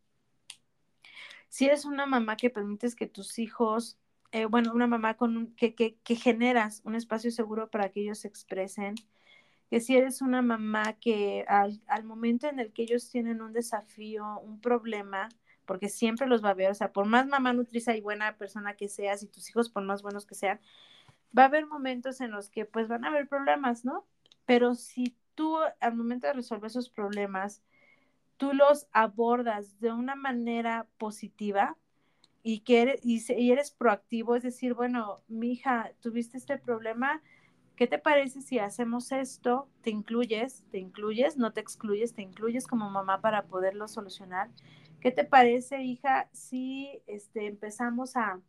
si eres una mamá que permites que tus hijos, eh, bueno, una mamá con que, que, que, generas un espacio seguro para que ellos se expresen, que si eres una mamá que al, al, momento en el que ellos tienen un desafío, un problema, porque siempre los va a ver, o sea, por más mamá nutriza y buena persona que seas y tus hijos por más buenos que sean, va a haber momentos en los que pues van a haber problemas, ¿no? Pero si tú al momento de resolver esos problemas, tú los abordas de una manera positiva y que eres, y eres proactivo, es decir, bueno, mi hija, tuviste este problema, ¿qué te parece si hacemos esto? Te incluyes, te incluyes, no te excluyes, te incluyes como mamá para poderlo solucionar ¿Qué te parece, hija, si este, empezamos a,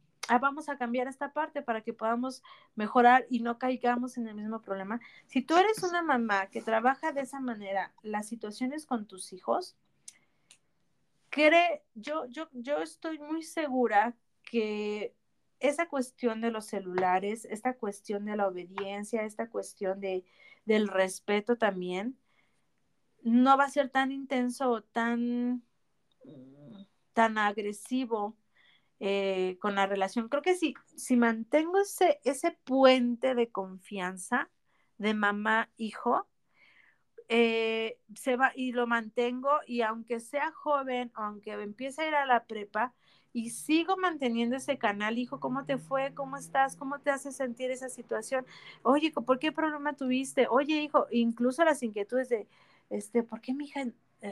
vamos a cambiar esta parte para que podamos mejorar y no caigamos en el mismo problema? Si tú eres una mamá que trabaja de esa manera las situaciones con tus hijos, cree, yo, yo, yo estoy muy segura que esa cuestión de los celulares, esta cuestión de la obediencia, esta cuestión de, del respeto también, no va a ser tan intenso o tan tan agresivo eh, con la relación. Creo que si, si mantengo ese, ese puente de confianza de mamá-hijo, eh, se va y lo mantengo y aunque sea joven, aunque empiece a ir a la prepa y sigo manteniendo ese canal, hijo, ¿cómo te fue? ¿Cómo estás? ¿Cómo te hace sentir esa situación? Oye, ¿por qué problema tuviste? Oye, hijo, incluso las inquietudes de, este, ¿por qué mi hija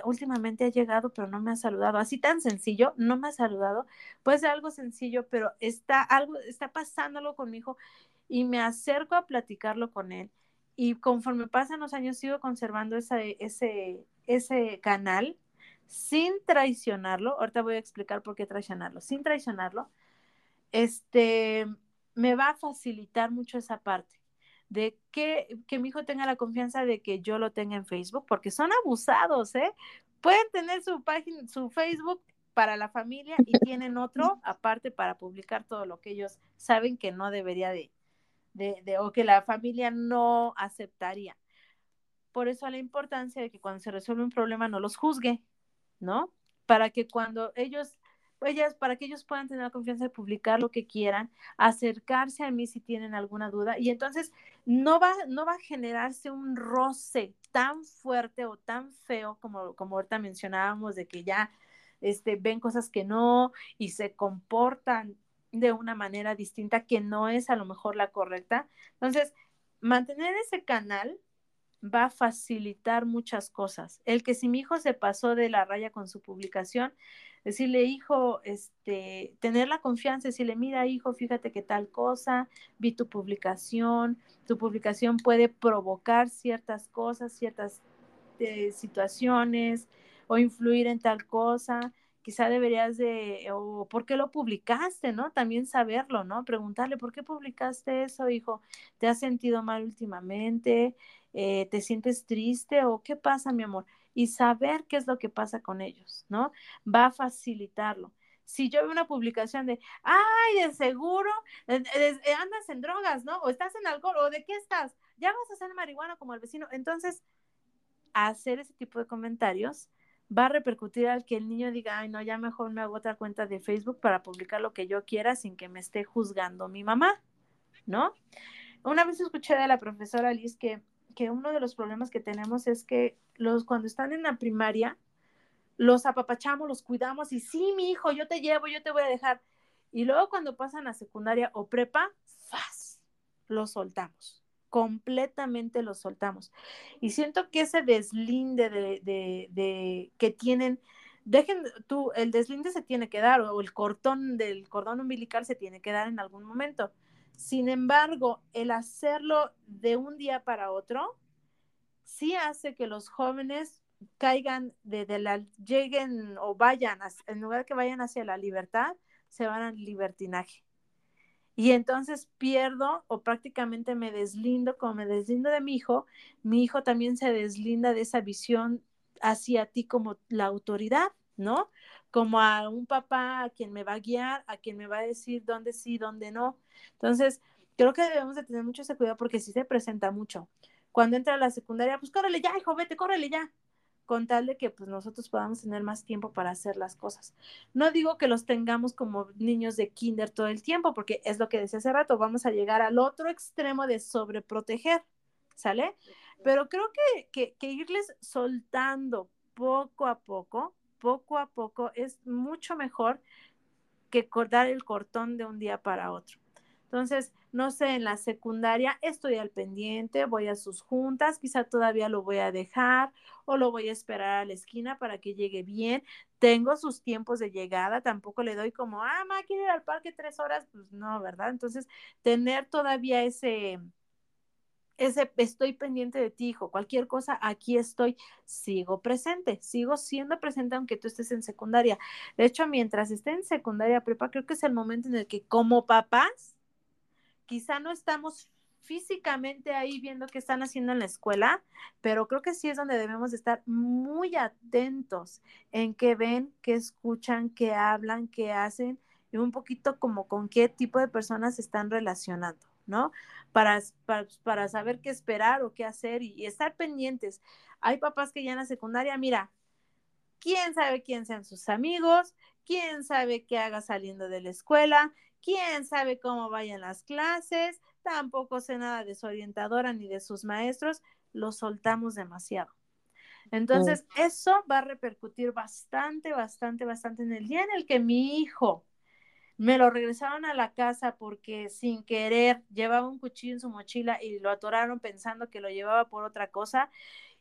últimamente ha llegado pero no me ha saludado? Así tan sencillo, no me ha saludado. Puede ser algo sencillo, pero está algo, está pasándolo con mi hijo y me acerco a platicarlo con él y conforme pasan los años sigo conservando ese, ese, ese canal sin traicionarlo. Ahorita voy a explicar por qué traicionarlo. Sin traicionarlo, este, me va a facilitar mucho esa parte de que, que mi hijo tenga la confianza de que yo lo tenga en Facebook, porque son abusados, ¿eh? Pueden tener su página, su Facebook para la familia y tienen otro aparte para publicar todo lo que ellos saben que no debería de, de, o que la familia no aceptaría. Por eso la importancia de que cuando se resuelve un problema no los juzgue, ¿no? Para que cuando ellos, ellas, para que ellos puedan tener la confianza de publicar lo que quieran, acercarse a mí si tienen alguna duda, y entonces no va, no va a generarse un roce tan fuerte o tan feo como, como ahorita mencionábamos, de que ya este, ven cosas que no y se comportan de una manera distinta que no es a lo mejor la correcta. Entonces, mantener ese canal va a facilitar muchas cosas. El que si mi hijo se pasó de la raya con su publicación, decirle, hijo, este, tener la confianza, decirle, mira, hijo, fíjate que tal cosa, vi tu publicación, tu publicación puede provocar ciertas cosas, ciertas eh, situaciones o influir en tal cosa quizá deberías de, o por qué lo publicaste, ¿no? También saberlo, ¿no? Preguntarle, ¿por qué publicaste eso, hijo? ¿Te has sentido mal últimamente? Eh, ¿Te sientes triste o qué pasa, mi amor? Y saber qué es lo que pasa con ellos, ¿no? Va a facilitarlo. Si yo veo una publicación de, ay, de seguro, eh, eh, andas en drogas, ¿no? O estás en alcohol, o de qué estás, ya vas a hacer marihuana como el vecino. Entonces, hacer ese tipo de comentarios va a repercutir al que el niño diga, ay, no, ya mejor me hago otra cuenta de Facebook para publicar lo que yo quiera sin que me esté juzgando mi mamá, ¿no? Una vez escuché de la profesora Liz que, que uno de los problemas que tenemos es que los, cuando están en la primaria, los apapachamos, los cuidamos y sí, mi hijo, yo te llevo, yo te voy a dejar. Y luego cuando pasan a secundaria o prepa, ¡faz! los soltamos completamente lo soltamos. Y siento que ese deslinde de, que tienen, dejen tú, el deslinde se tiene que dar, o el cortón del cordón umbilical se tiene que dar en algún momento. Sin embargo, el hacerlo de un día para otro, sí hace que los jóvenes caigan de, la, lleguen o vayan, en lugar que vayan hacia la libertad, se van al libertinaje y entonces pierdo o prácticamente me deslindo, como me deslindo de mi hijo, mi hijo también se deslinda de esa visión hacia ti como la autoridad, ¿no? Como a un papá a quien me va a guiar, a quien me va a decir dónde sí, dónde no. Entonces, creo que debemos de tener mucho ese cuidado porque sí se presenta mucho. Cuando entra a la secundaria, pues córrele ya, hijo, vete, córrele ya con tal de que pues nosotros podamos tener más tiempo para hacer las cosas. No digo que los tengamos como niños de kinder todo el tiempo, porque es lo que decía hace rato, vamos a llegar al otro extremo de sobreproteger, ¿sale? Pero creo que, que, irles soltando poco a poco, poco a poco, es mucho mejor que cortar el cortón de un día para otro. Entonces, no sé, en la secundaria estoy al pendiente, voy a sus juntas, quizá todavía lo voy a dejar o lo voy a esperar a la esquina para que llegue bien. Tengo sus tiempos de llegada, tampoco le doy como, ah, ma, quiero ir al parque tres horas, pues no, ¿verdad? Entonces, tener todavía ese, ese estoy pendiente de ti, hijo, cualquier cosa, aquí estoy, sigo presente, sigo siendo presente aunque tú estés en secundaria. De hecho, mientras esté en secundaria prepa, creo que es el momento en el que como papás, quizá no estamos físicamente ahí viendo qué están haciendo en la escuela, pero creo que sí es donde debemos estar muy atentos en qué ven, qué escuchan, qué hablan, qué hacen y un poquito como con qué tipo de personas se están relacionando, ¿no? Para, para, saber qué esperar o qué hacer y, y estar pendientes. Hay papás que ya en la secundaria, mira, quién sabe quién sean sus amigos, quién sabe qué haga saliendo de la escuela, quién sabe cómo vayan las clases, tampoco sé nada de su orientadora ni de sus maestros, lo soltamos demasiado. Entonces, eso va a repercutir bastante, bastante, bastante en el día en el que mi hijo me lo regresaron a la casa porque sin querer llevaba un cuchillo en su mochila y lo atoraron pensando que lo llevaba por otra cosa.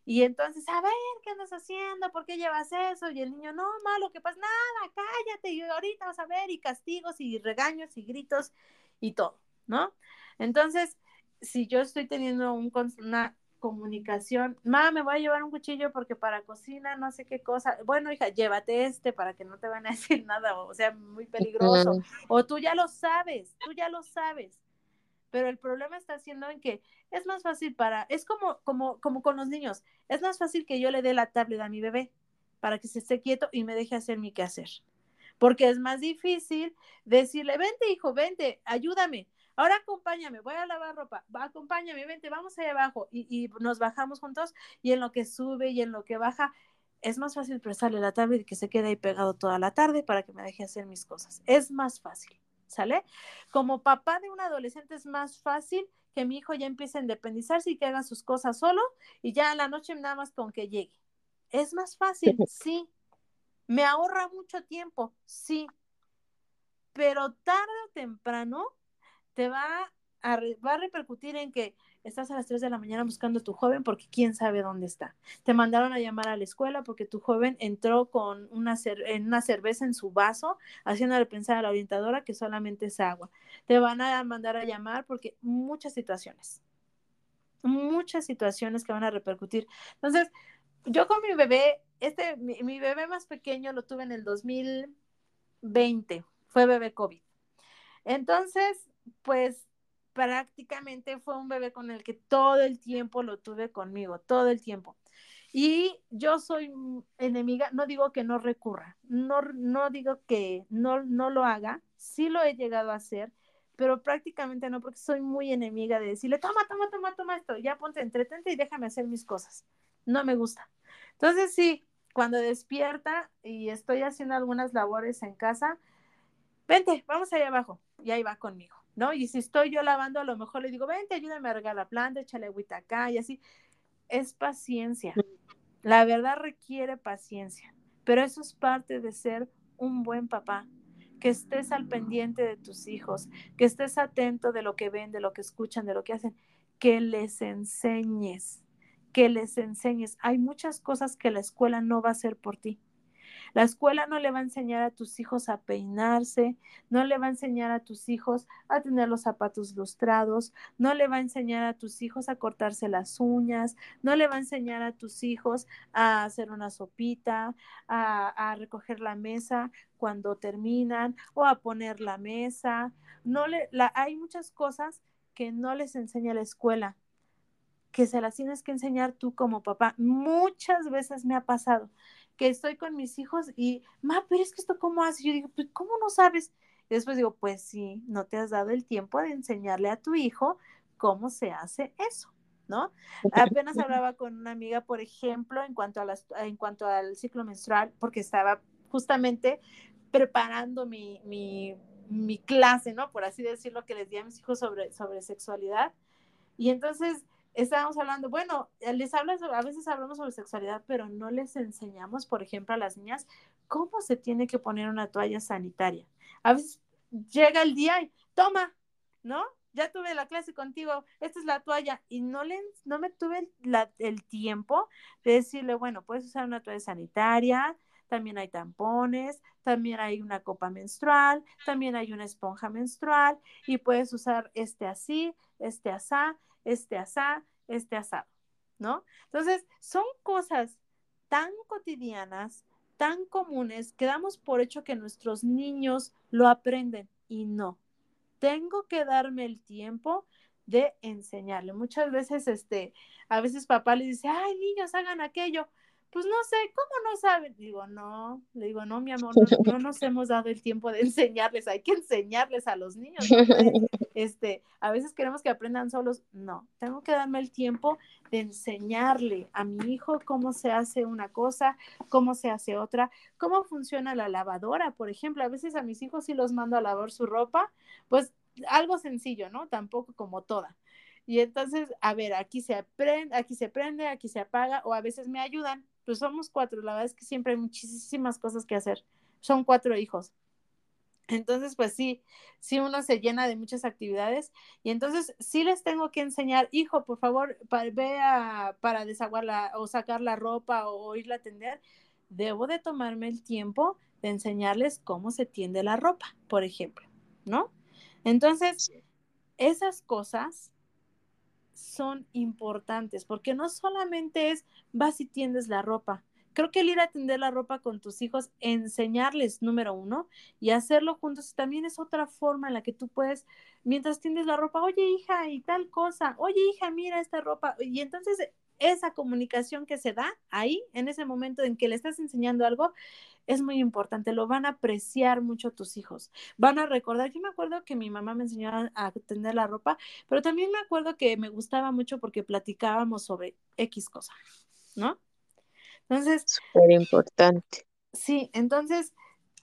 Y entonces, a ver, ¿qué andas haciendo? ¿Por qué llevas eso? Y el niño, no, malo, que pasa? Nada, cállate, y ahorita vas a ver, y castigos, y regaños, y gritos, y todo, ¿no? Entonces, si yo estoy teniendo un, una comunicación, mamá, me voy a llevar un cuchillo porque para cocina, no sé qué cosa, bueno, hija, llévate este para que no te van a [LAUGHS] decir nada, o sea, muy peligroso, o tú ya lo sabes, tú ya lo sabes, pero el problema está siendo en que es más fácil para, es como, como, como con los niños, es más fácil que yo le dé la tablet a mi bebé para que se esté quieto y me deje hacer mi quehacer, porque es más difícil decirle, vente hijo, vente, ayúdame, ahora acompáñame, voy a lavar ropa, acompáñame, vente, vamos allá abajo y, y nos bajamos juntos y en lo que sube y en lo que baja, es más fácil prestarle la tablet y que se quede ahí pegado toda la tarde para que me deje hacer mis cosas. Es más fácil. ¿sale? Como papá de un adolescente es más fácil que mi hijo ya empiece a independizarse y que haga sus cosas solo y ya en la noche nada más con que llegue. Es más fácil, [LAUGHS] sí. Me ahorra mucho tiempo, sí. Pero tarde o temprano te va a, va a repercutir en que estás a las 3 de la mañana buscando a tu joven porque quién sabe dónde está. Te mandaron a llamar a la escuela porque tu joven entró con una, en una cerveza en su vaso, haciéndole pensar a la orientadora que solamente es agua. Te van a mandar a llamar porque muchas situaciones, muchas situaciones que van a repercutir. Entonces, yo con mi bebé, este, mi, mi bebé más pequeño lo tuve en el 2020, fue bebé COVID. Entonces, pues prácticamente fue un bebé con el que todo el tiempo lo tuve conmigo, todo el tiempo. Y yo soy enemiga, no digo que no recurra, no, no digo que no, no lo haga, sí lo he llegado a hacer, pero prácticamente no, porque soy muy enemiga de decirle, toma, toma, toma, toma esto, ya ponte, entretente y déjame hacer mis cosas. No me gusta. Entonces sí, cuando despierta y estoy haciendo algunas labores en casa, vente, vamos allá abajo, y ahí va conmigo. ¿No? Y si estoy yo lavando, a lo mejor le digo, vente, ayúdame a regar la planta, échale agüita acá y así. Es paciencia. La verdad requiere paciencia, pero eso es parte de ser un buen papá, que estés al pendiente de tus hijos, que estés atento de lo que ven, de lo que escuchan, de lo que hacen, que les enseñes, que les enseñes. Hay muchas cosas que la escuela no va a hacer por ti la escuela no le va a enseñar a tus hijos a peinarse, no le va a enseñar a tus hijos a tener los zapatos lustrados, no le va a enseñar a tus hijos a cortarse las uñas, no le va a enseñar a tus hijos a hacer una sopita, a, recoger la mesa cuando terminan o a poner la mesa. No le, hay muchas cosas que no les enseña la escuela que se las tienes que enseñar tú como papá. Muchas veces me ha pasado que estoy con mis hijos y, ma, pero es que esto cómo hace. Yo digo, pues, ¿cómo no sabes? Y después digo, pues sí, no te has dado el tiempo de enseñarle a tu hijo cómo se hace eso, ¿no? Apenas hablaba con una amiga, por ejemplo, en cuanto, a las, en cuanto al ciclo menstrual, porque estaba justamente preparando mi, mi, mi clase, ¿no? Por así decirlo, que les di a mis hijos sobre, sobre sexualidad. Y entonces estábamos hablando, bueno, les hablas, a veces hablamos sobre sexualidad, pero no les enseñamos, por ejemplo, a las niñas cómo se tiene que poner una toalla sanitaria. A veces llega el día y toma, ¿no? Ya tuve la clase contigo, esta es la toalla y no le, no me tuve el tiempo de decirle, bueno, puedes usar una toalla sanitaria, también hay tampones, también hay una copa menstrual, también hay una esponja menstrual y puedes usar este así, este asá este asá, este asado, ¿no? Entonces, son cosas tan cotidianas, tan comunes, que damos por hecho que nuestros niños lo aprenden y no. Tengo que darme el tiempo de enseñarle. Muchas veces, este, a veces papá le dice, ay, niños, hagan aquello pues no sé, ¿cómo no saben? Digo, no, le digo, no, mi amor, no, nos [LAUGHS] hemos dado el tiempo de enseñarles, hay que enseñarles a los niños. [LAUGHS] Este, a veces queremos que aprendan solos, no, tengo que darme el tiempo de enseñarle a mi hijo cómo se hace una cosa, cómo se hace otra, cómo funciona la lavadora, por ejemplo, a veces a mis hijos sí los mando a lavar su ropa, pues algo sencillo, ¿no? Tampoco como toda. Y entonces, a ver, aquí se prende, aquí se prende, aquí se apaga, o a veces me ayudan, pues somos cuatro, la verdad es que siempre hay muchísimas cosas que hacer. Son cuatro hijos. Entonces, pues sí, sí uno se llena de muchas actividades y entonces sí les tengo que enseñar, hijo, por favor, ve a, para desaguar la, o sacar la ropa o irla a tender, debo de tomarme el tiempo de enseñarles cómo se tiende la ropa, por ejemplo, ¿no? Entonces, esas cosas son importantes porque no solamente es vas y tiendes la ropa. Creo que el ir a tender la ropa con tus hijos, enseñarles, número uno, y hacerlo juntos también es otra forma en la que tú puedes, mientras tiendes la ropa, oye hija, y tal cosa, oye hija, mira esta ropa. Y entonces esa comunicación que se da ahí, en ese momento en que le estás enseñando algo, es muy importante, lo van a apreciar mucho tus hijos, van a recordar, yo me acuerdo que mi mamá me enseñó a, tender la ropa, pero también me acuerdo que me gustaba mucho porque platicábamos sobre X cosa, ¿no? Entonces... Súper importante. Sí, entonces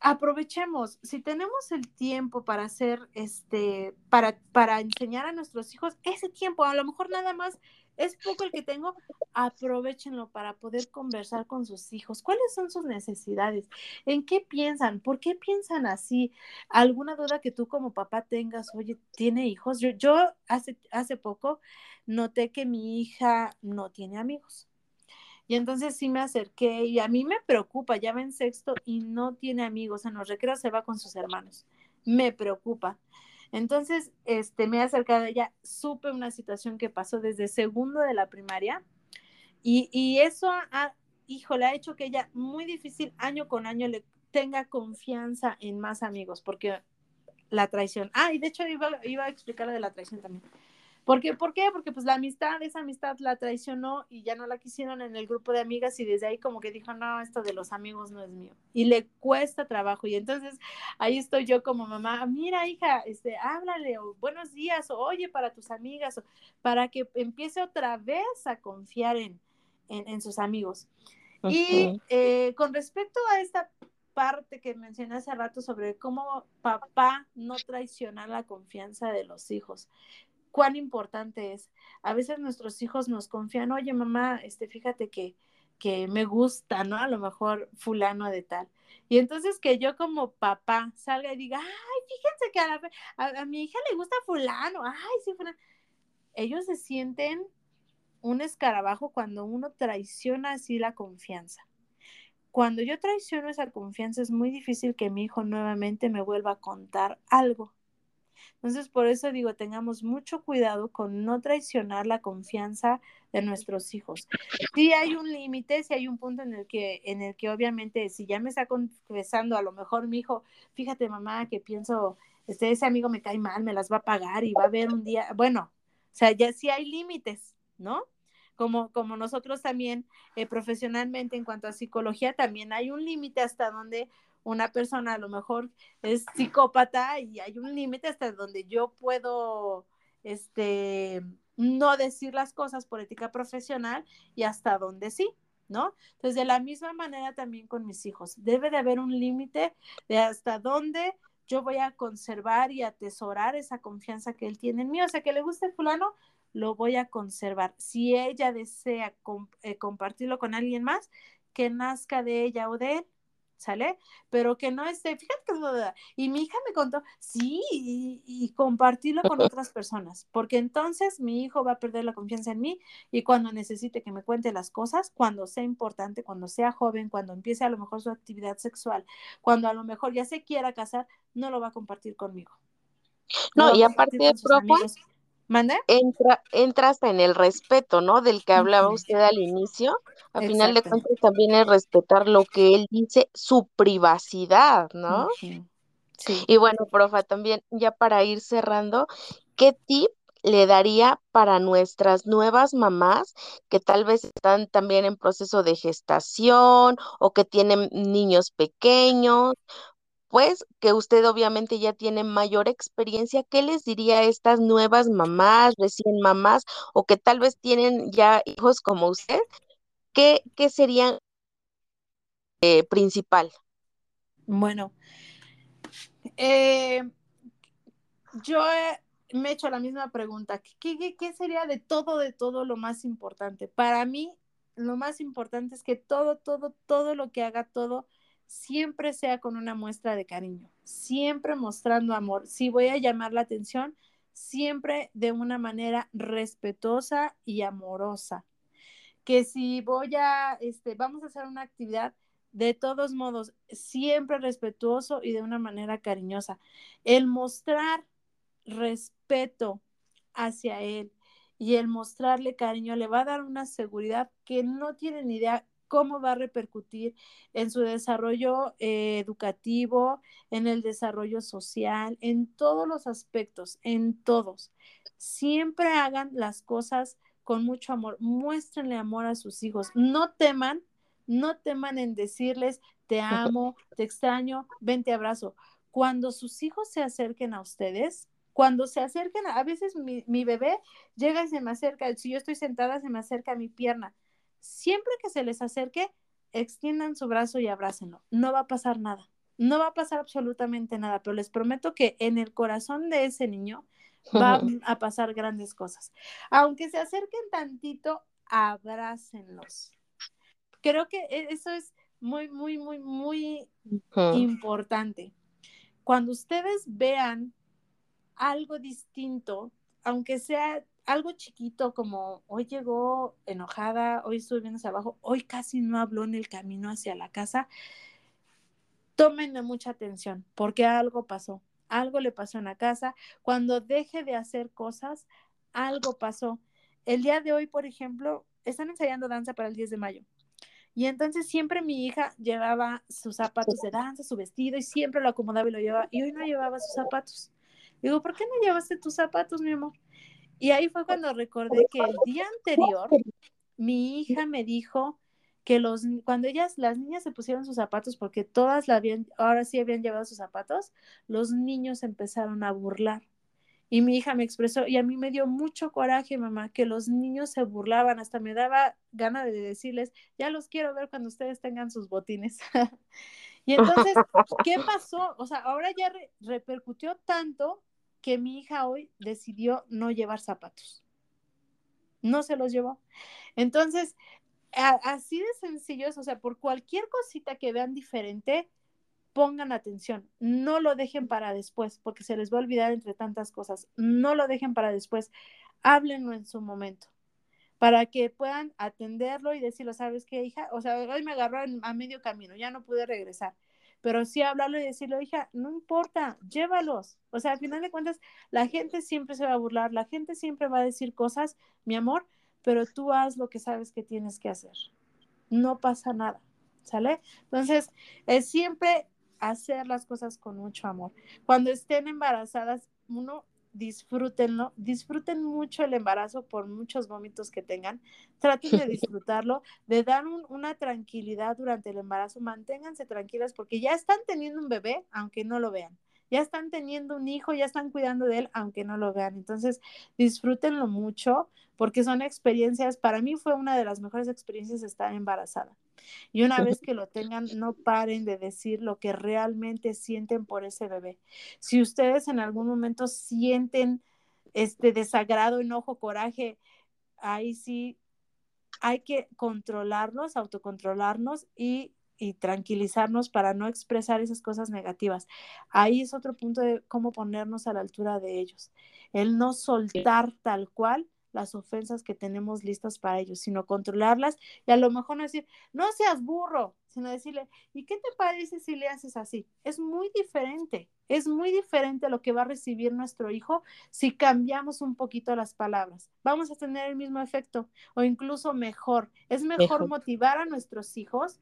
aprovechemos, si tenemos el tiempo para hacer, este, para, para enseñar a nuestros hijos, ese tiempo, a lo mejor nada más es poco el que tengo, aprovechenlo para poder conversar con sus hijos. ¿Cuáles son sus necesidades? ¿En qué piensan? ¿Por qué piensan así? ¿Alguna duda que tú como papá tengas? Oye, ¿tiene hijos? Yo, yo hace, hace poco noté que mi hija no tiene amigos. Y entonces sí me acerqué y a mí me preocupa, ya va en sexto y no tiene amigos, en los recreos se va con sus hermanos. Me preocupa. Entonces, este, me he acercado a ella, supe una situación que pasó desde segundo de la primaria y, y eso, ha, híjole, ha hecho que ella muy difícil año con año le tenga confianza en más amigos, porque la traición. Ah, y de hecho iba, iba a explicar de la traición también. ¿Por qué? ¿Por qué? Porque pues la amistad, esa amistad la traicionó y ya no la quisieron en el grupo de amigas y desde ahí como que dijo, no, esto de los amigos no es mío. Y le cuesta trabajo. Y entonces ahí estoy yo como mamá, mira hija, este, háblale o buenos días o oye para tus amigas o para que empiece otra vez a confiar en, en, sus amigos. Y eh, con respecto a esta parte que mencioné hace rato sobre cómo papá no traiciona la confianza de los hijos cuán importante es. A veces nuestros hijos nos confían, oye mamá, este, fíjate que, que me gusta, ¿no? A lo mejor fulano de tal. Y entonces que yo como papá salga y diga, ay, fíjense que a, a, mi hija le gusta fulano, ay, sí, fulano. Ellos se sienten un escarabajo cuando uno traiciona así la confianza. Cuando yo traiciono esa confianza es muy difícil que mi hijo nuevamente me vuelva a contar algo. Entonces, por eso digo, tengamos mucho cuidado con no traicionar la confianza de nuestros hijos. Si hay un límite, si hay un punto en el que, en el que obviamente, si ya me está confesando, a lo mejor mi hijo, fíjate mamá, que pienso, este, ese amigo me cae mal, me las va a pagar y va a haber un día, bueno, o sea, ya sí hay límites, ¿no? Como, como nosotros también eh, profesionalmente en cuanto a psicología, también hay un límite hasta donde una persona a lo mejor es psicópata y hay un límite hasta donde yo puedo, este, no decir las cosas por ética profesional y hasta donde sí, ¿no? Entonces, de la misma manera también con mis hijos, debe de haber un límite de hasta dónde yo voy a conservar y atesorar esa confianza que él tiene en mí, o sea, que le guste fulano, lo voy a conservar. Si ella desea eh, compartirlo con alguien más, que nazca de ella o de él, ¿sale? Pero que no esté, fíjate que y mi hija me contó, sí, y, compartirlo con [LAUGHS] otras personas, porque entonces mi hijo va a perder la confianza en mí y cuando necesite que me cuente las cosas, cuando sea importante, cuando sea joven, cuando empiece a lo mejor su actividad sexual, cuando a lo mejor ya se quiera casar, no lo va a compartir conmigo. No, y aparte de ¿Mande? Entra, entra hasta en el respeto, ¿no? Del que hablaba usted al inicio. Al final de cuentas también es respetar lo que él dice, su privacidad, ¿no? Sí. Y bueno, profa, también ya para ir cerrando, ¿qué tip le daría para nuestras nuevas mamás que tal vez están también en proceso de gestación o que tienen niños pequeños pues que usted obviamente ya tiene mayor experiencia, ¿qué les diría a estas nuevas mamás, recién mamás, o que tal vez tienen ya hijos como usted? ¿Qué, qué sería eh, principal? Bueno, eh, yo me he hecho la misma pregunta. ¿Qué, ¿Qué, qué, sería de todo, de todo lo más importante? Para mí, lo más importante es que todo, todo, todo lo que haga, todo, siempre sea con una muestra de cariño, siempre mostrando amor. Si voy a llamar la atención, siempre de una manera respetuosa y amorosa. Que si voy a, este, vamos a hacer una actividad, de todos modos, siempre respetuoso y de una manera cariñosa. El mostrar respeto hacia él y el mostrarle cariño le va a dar una seguridad que no tiene ni idea cómo va a repercutir en su desarrollo eh, educativo, en el desarrollo social, en todos los aspectos, en todos. Siempre hagan las cosas con mucho amor, muéstrenle amor a sus hijos, no teman, no teman en decirles, te amo, te extraño, ven, te abrazo. Cuando sus hijos se acerquen a ustedes, cuando se acerquen, a veces mi, mi bebé llega y se me acerca, si yo estoy sentada, se me acerca a mi pierna siempre que se les acerque, extiendan su brazo y abrácenlo. No va a pasar nada. No va a pasar absolutamente nada, pero les prometo que en el corazón de ese niño va [LAUGHS] a pasar grandes cosas. Aunque se acerquen tantito, abrácenlos. Creo que e, eso es muy, muy, muy, muy importante. Cuando ustedes vean algo distinto, aunque sea algo chiquito como hoy llegó enojada, hoy estuve viendo hacia abajo, hoy casi no habló en el camino hacia la casa, tómenle mucha atención porque algo pasó, algo le pasó en la casa. Cuando deje de hacer cosas, algo pasó. El día de hoy, por ejemplo, están ensayando danza para el 10 de mayo. Y entonces siempre mi hija llevaba sus zapatos de danza, su vestido, y siempre lo acomodaba y lo llevaba. Y hoy no llevaba sus zapatos. Digo, ¿por qué no llevaste tus zapatos, mi amor? Y ahí fue cuando recordé que el día anterior mi hija me dijo que los cuando ellas las niñas se pusieron sus zapatos porque todas la habían ahora sí habían llevado sus zapatos, los niños empezaron a burlar. Y mi hija me expresó, y a mí me dio mucho coraje, mamá, que los niños se burlaban, hasta me daba gana de decirles, ya los quiero ver cuando ustedes tengan sus botines. [LAUGHS] y entonces, [LAUGHS] ¿qué pasó? O sea, ahora ya repercutió tanto que mi hija hoy decidió no llevar zapatos. No se los llevó. Entonces, así de sencillos, o sea, por cualquier cosita que vean diferente, pongan atención, no lo dejen para después, porque se les va a olvidar entre tantas cosas, no lo dejen para después, háblenlo en su momento, para que puedan atenderlo y decirlo, ¿sabes qué, hija? O sea, hoy me agarró a medio camino, ya no pude regresar pero sí hablarlo y decirle, hija, no importa, llévalos. O sea, al final de cuentas, la gente siempre se va a burlar, la gente siempre va a decir cosas, mi amor, pero tú haz lo que sabes que tienes que hacer. No pasa nada, ¿sale? Entonces, es siempre hacer las cosas con mucho amor. Cuando estén embarazadas, uno disfrútenlo, disfruten mucho el embarazo por muchos vómitos que tengan, traten de [LAUGHS] disfrutarlo, de dar una tranquilidad durante el embarazo, manténganse tranquilas porque ya están teniendo un bebé, aunque no lo vean, ya están teniendo un hijo, ya están cuidando de él, aunque no lo vean. Entonces, disfrútenlo mucho porque son experiencias, para mí fue una de las mejores experiencias estar embarazada. Y una vez que lo tengan, no paren de decir lo que realmente sienten por ese bebé. Si ustedes en algún momento sienten este desagrado, enojo, coraje, ahí sí hay que controlarnos, autocontrolarnos y, y tranquilizarnos para no expresar esas cosas negativas. Ahí es otro punto de cómo ponernos a la altura de ellos. El no soltar tal cual las ofensas que tenemos listas para ellos, sino controlarlas y a lo mejor no decir, no seas burro, sino decirle, ¿y qué te parece si le haces así? Es muy diferente, es muy diferente lo que va a recibir nuestro hijo si cambiamos un poquito las palabras. Vamos a tener el mismo efecto o incluso mejor. Es mejor, motivar a nuestros hijos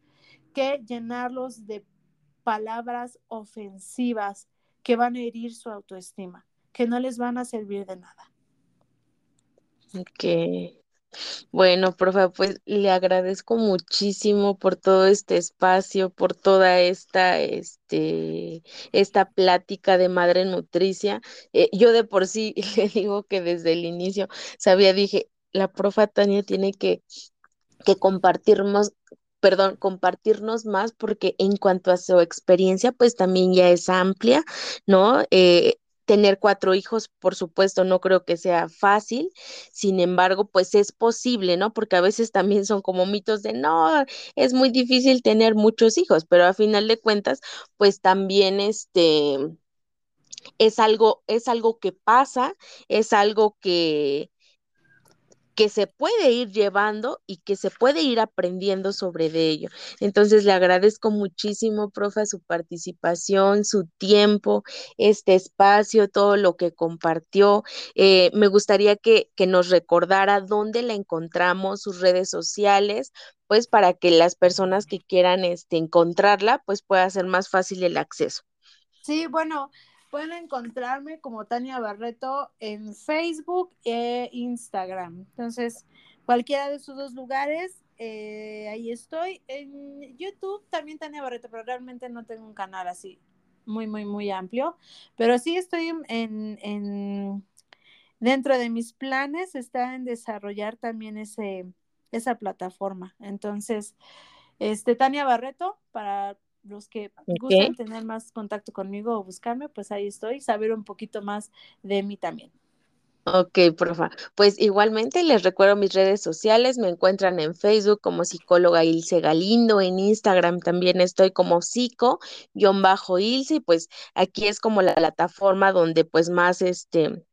que llenarlos de palabras ofensivas que van a herir su autoestima, que no les van a servir de nada. Ok. Bueno, profe, pues le agradezco muchísimo por todo este espacio, por toda esta, este, esta plática de madre nutricia. Eh, yo de por sí [LAUGHS] le digo que desde el inicio sabía, dije, la profa Tania tiene que, que compartirnos, perdón, compartirnos más porque en cuanto a su experiencia, pues también ya es amplia, ¿no? Eh, tener cuatro hijos, por supuesto, no creo que sea fácil, sin embargo, pues es posible, ¿no? Porque a veces también son como mitos de, no, es muy difícil tener muchos hijos, pero a final de cuentas, pues también este es algo, es algo que pasa, es algo que, que se puede ir llevando y que se puede ir aprendiendo sobre de ello. Entonces le agradezco muchísimo, profe, su participación, su tiempo, este espacio, todo lo que compartió. Eh, me gustaría que, que nos recordara dónde la encontramos, sus redes sociales, pues para que las personas que quieran este, encontrarla, pues pueda ser más fácil el acceso. Sí, bueno, Pueden encontrarme como Tania Barreto en Facebook e Instagram. Entonces, cualquiera de esos dos lugares, eh, ahí estoy. En YouTube también Tania Barreto, pero realmente no tengo un canal así muy, muy, muy amplio. Pero sí estoy en, en dentro de mis planes está en desarrollar también ese, esa plataforma. Entonces, este, Tania Barreto, para los que gustan tener más contacto conmigo o buscarme, pues ahí estoy, saber un poquito más de mí también. Ok, profa. Pues igualmente les recuerdo mis redes sociales, me encuentran en Facebook como psicóloga Ilse Galindo, en Instagram también estoy como psico-ilse, y pues aquí es como la plataforma donde pues más este,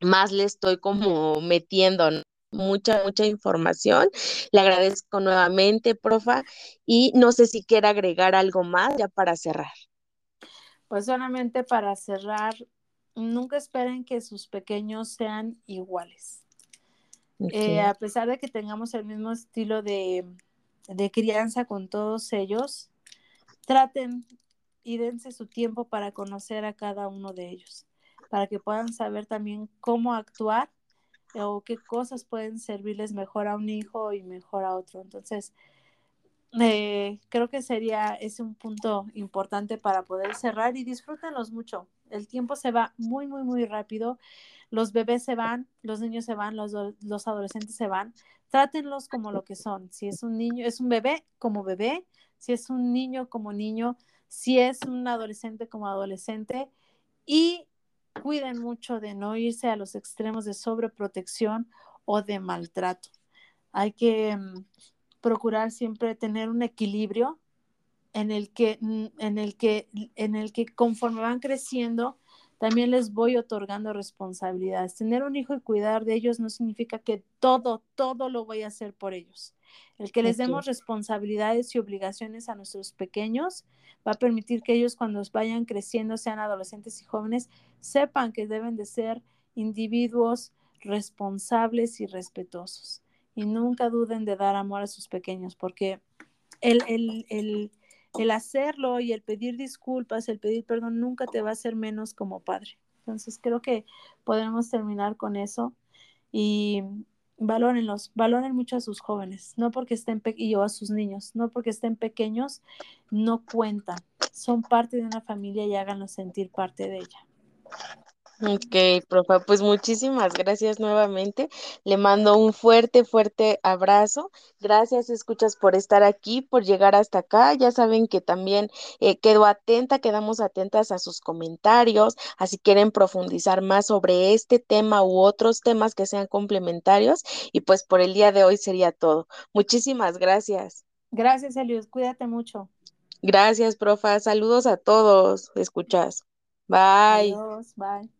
más le estoy como metiendo, ¿no? Mucha, mucha información. Le agradezco nuevamente, profa, y no sé si quiere agregar algo más ya para cerrar. Pues solamente para cerrar, nunca esperen que sus pequeños sean iguales. Eh, a pesar de que tengamos el mismo estilo de, de crianza con todos ellos, traten y dense su tiempo para conocer a cada uno de ellos, para que puedan saber también cómo actuar o qué cosas pueden servirles mejor a un hijo y mejor a otro. Entonces, eh, creo que sería ese un punto importante para poder cerrar y disfrútenlos mucho. El tiempo se va muy, muy, muy rápido. Los bebés se van, los niños se van, los, los adolescentes se van. Trátenlos como lo que son. Si es un niño, es un bebé como bebé. Si es un niño como niño. Si es un adolescente como adolescente. Y cuiden mucho de no irse a los extremos de sobreprotección o de maltrato. Hay que mm, procurar siempre tener un equilibrio en el que, mm, en el que, en el que conforme van creciendo, también les voy otorgando responsabilidades. Tener un hijo y cuidar de ellos no significa que todo, todo lo voy a hacer por ellos. El que les demos responsabilidades y obligaciones a nuestros pequeños va a permitir que ellos cuando vayan creciendo, sean adolescentes y jóvenes, sepan que deben de ser individuos responsables y respetuosos. Y nunca duden de dar amor a sus pequeños, porque el, el, el el hacerlo y el pedir disculpas, el pedir perdón, nunca te va a hacer menos como padre. Entonces creo que podemos terminar con eso y valórenlos, valoren mucho a sus jóvenes, no porque estén y a sus niños, no porque estén pequeños, no cuentan, son parte de una familia y háganlos sentir parte de ella. Ok, profa, pues muchísimas gracias nuevamente. Le mando un fuerte, fuerte abrazo. Gracias, escuchas, por estar aquí, por llegar hasta acá. Ya saben que también eh, quedo atenta, quedamos atentas a sus comentarios, así quieren profundizar más sobre este tema u otros temas que sean complementarios. Y pues por el día de hoy sería todo. Muchísimas gracias. Gracias, Elius. Cuídate mucho. Gracias, profa. Saludos a todos. Escuchas. Bye. Adiós. Bye.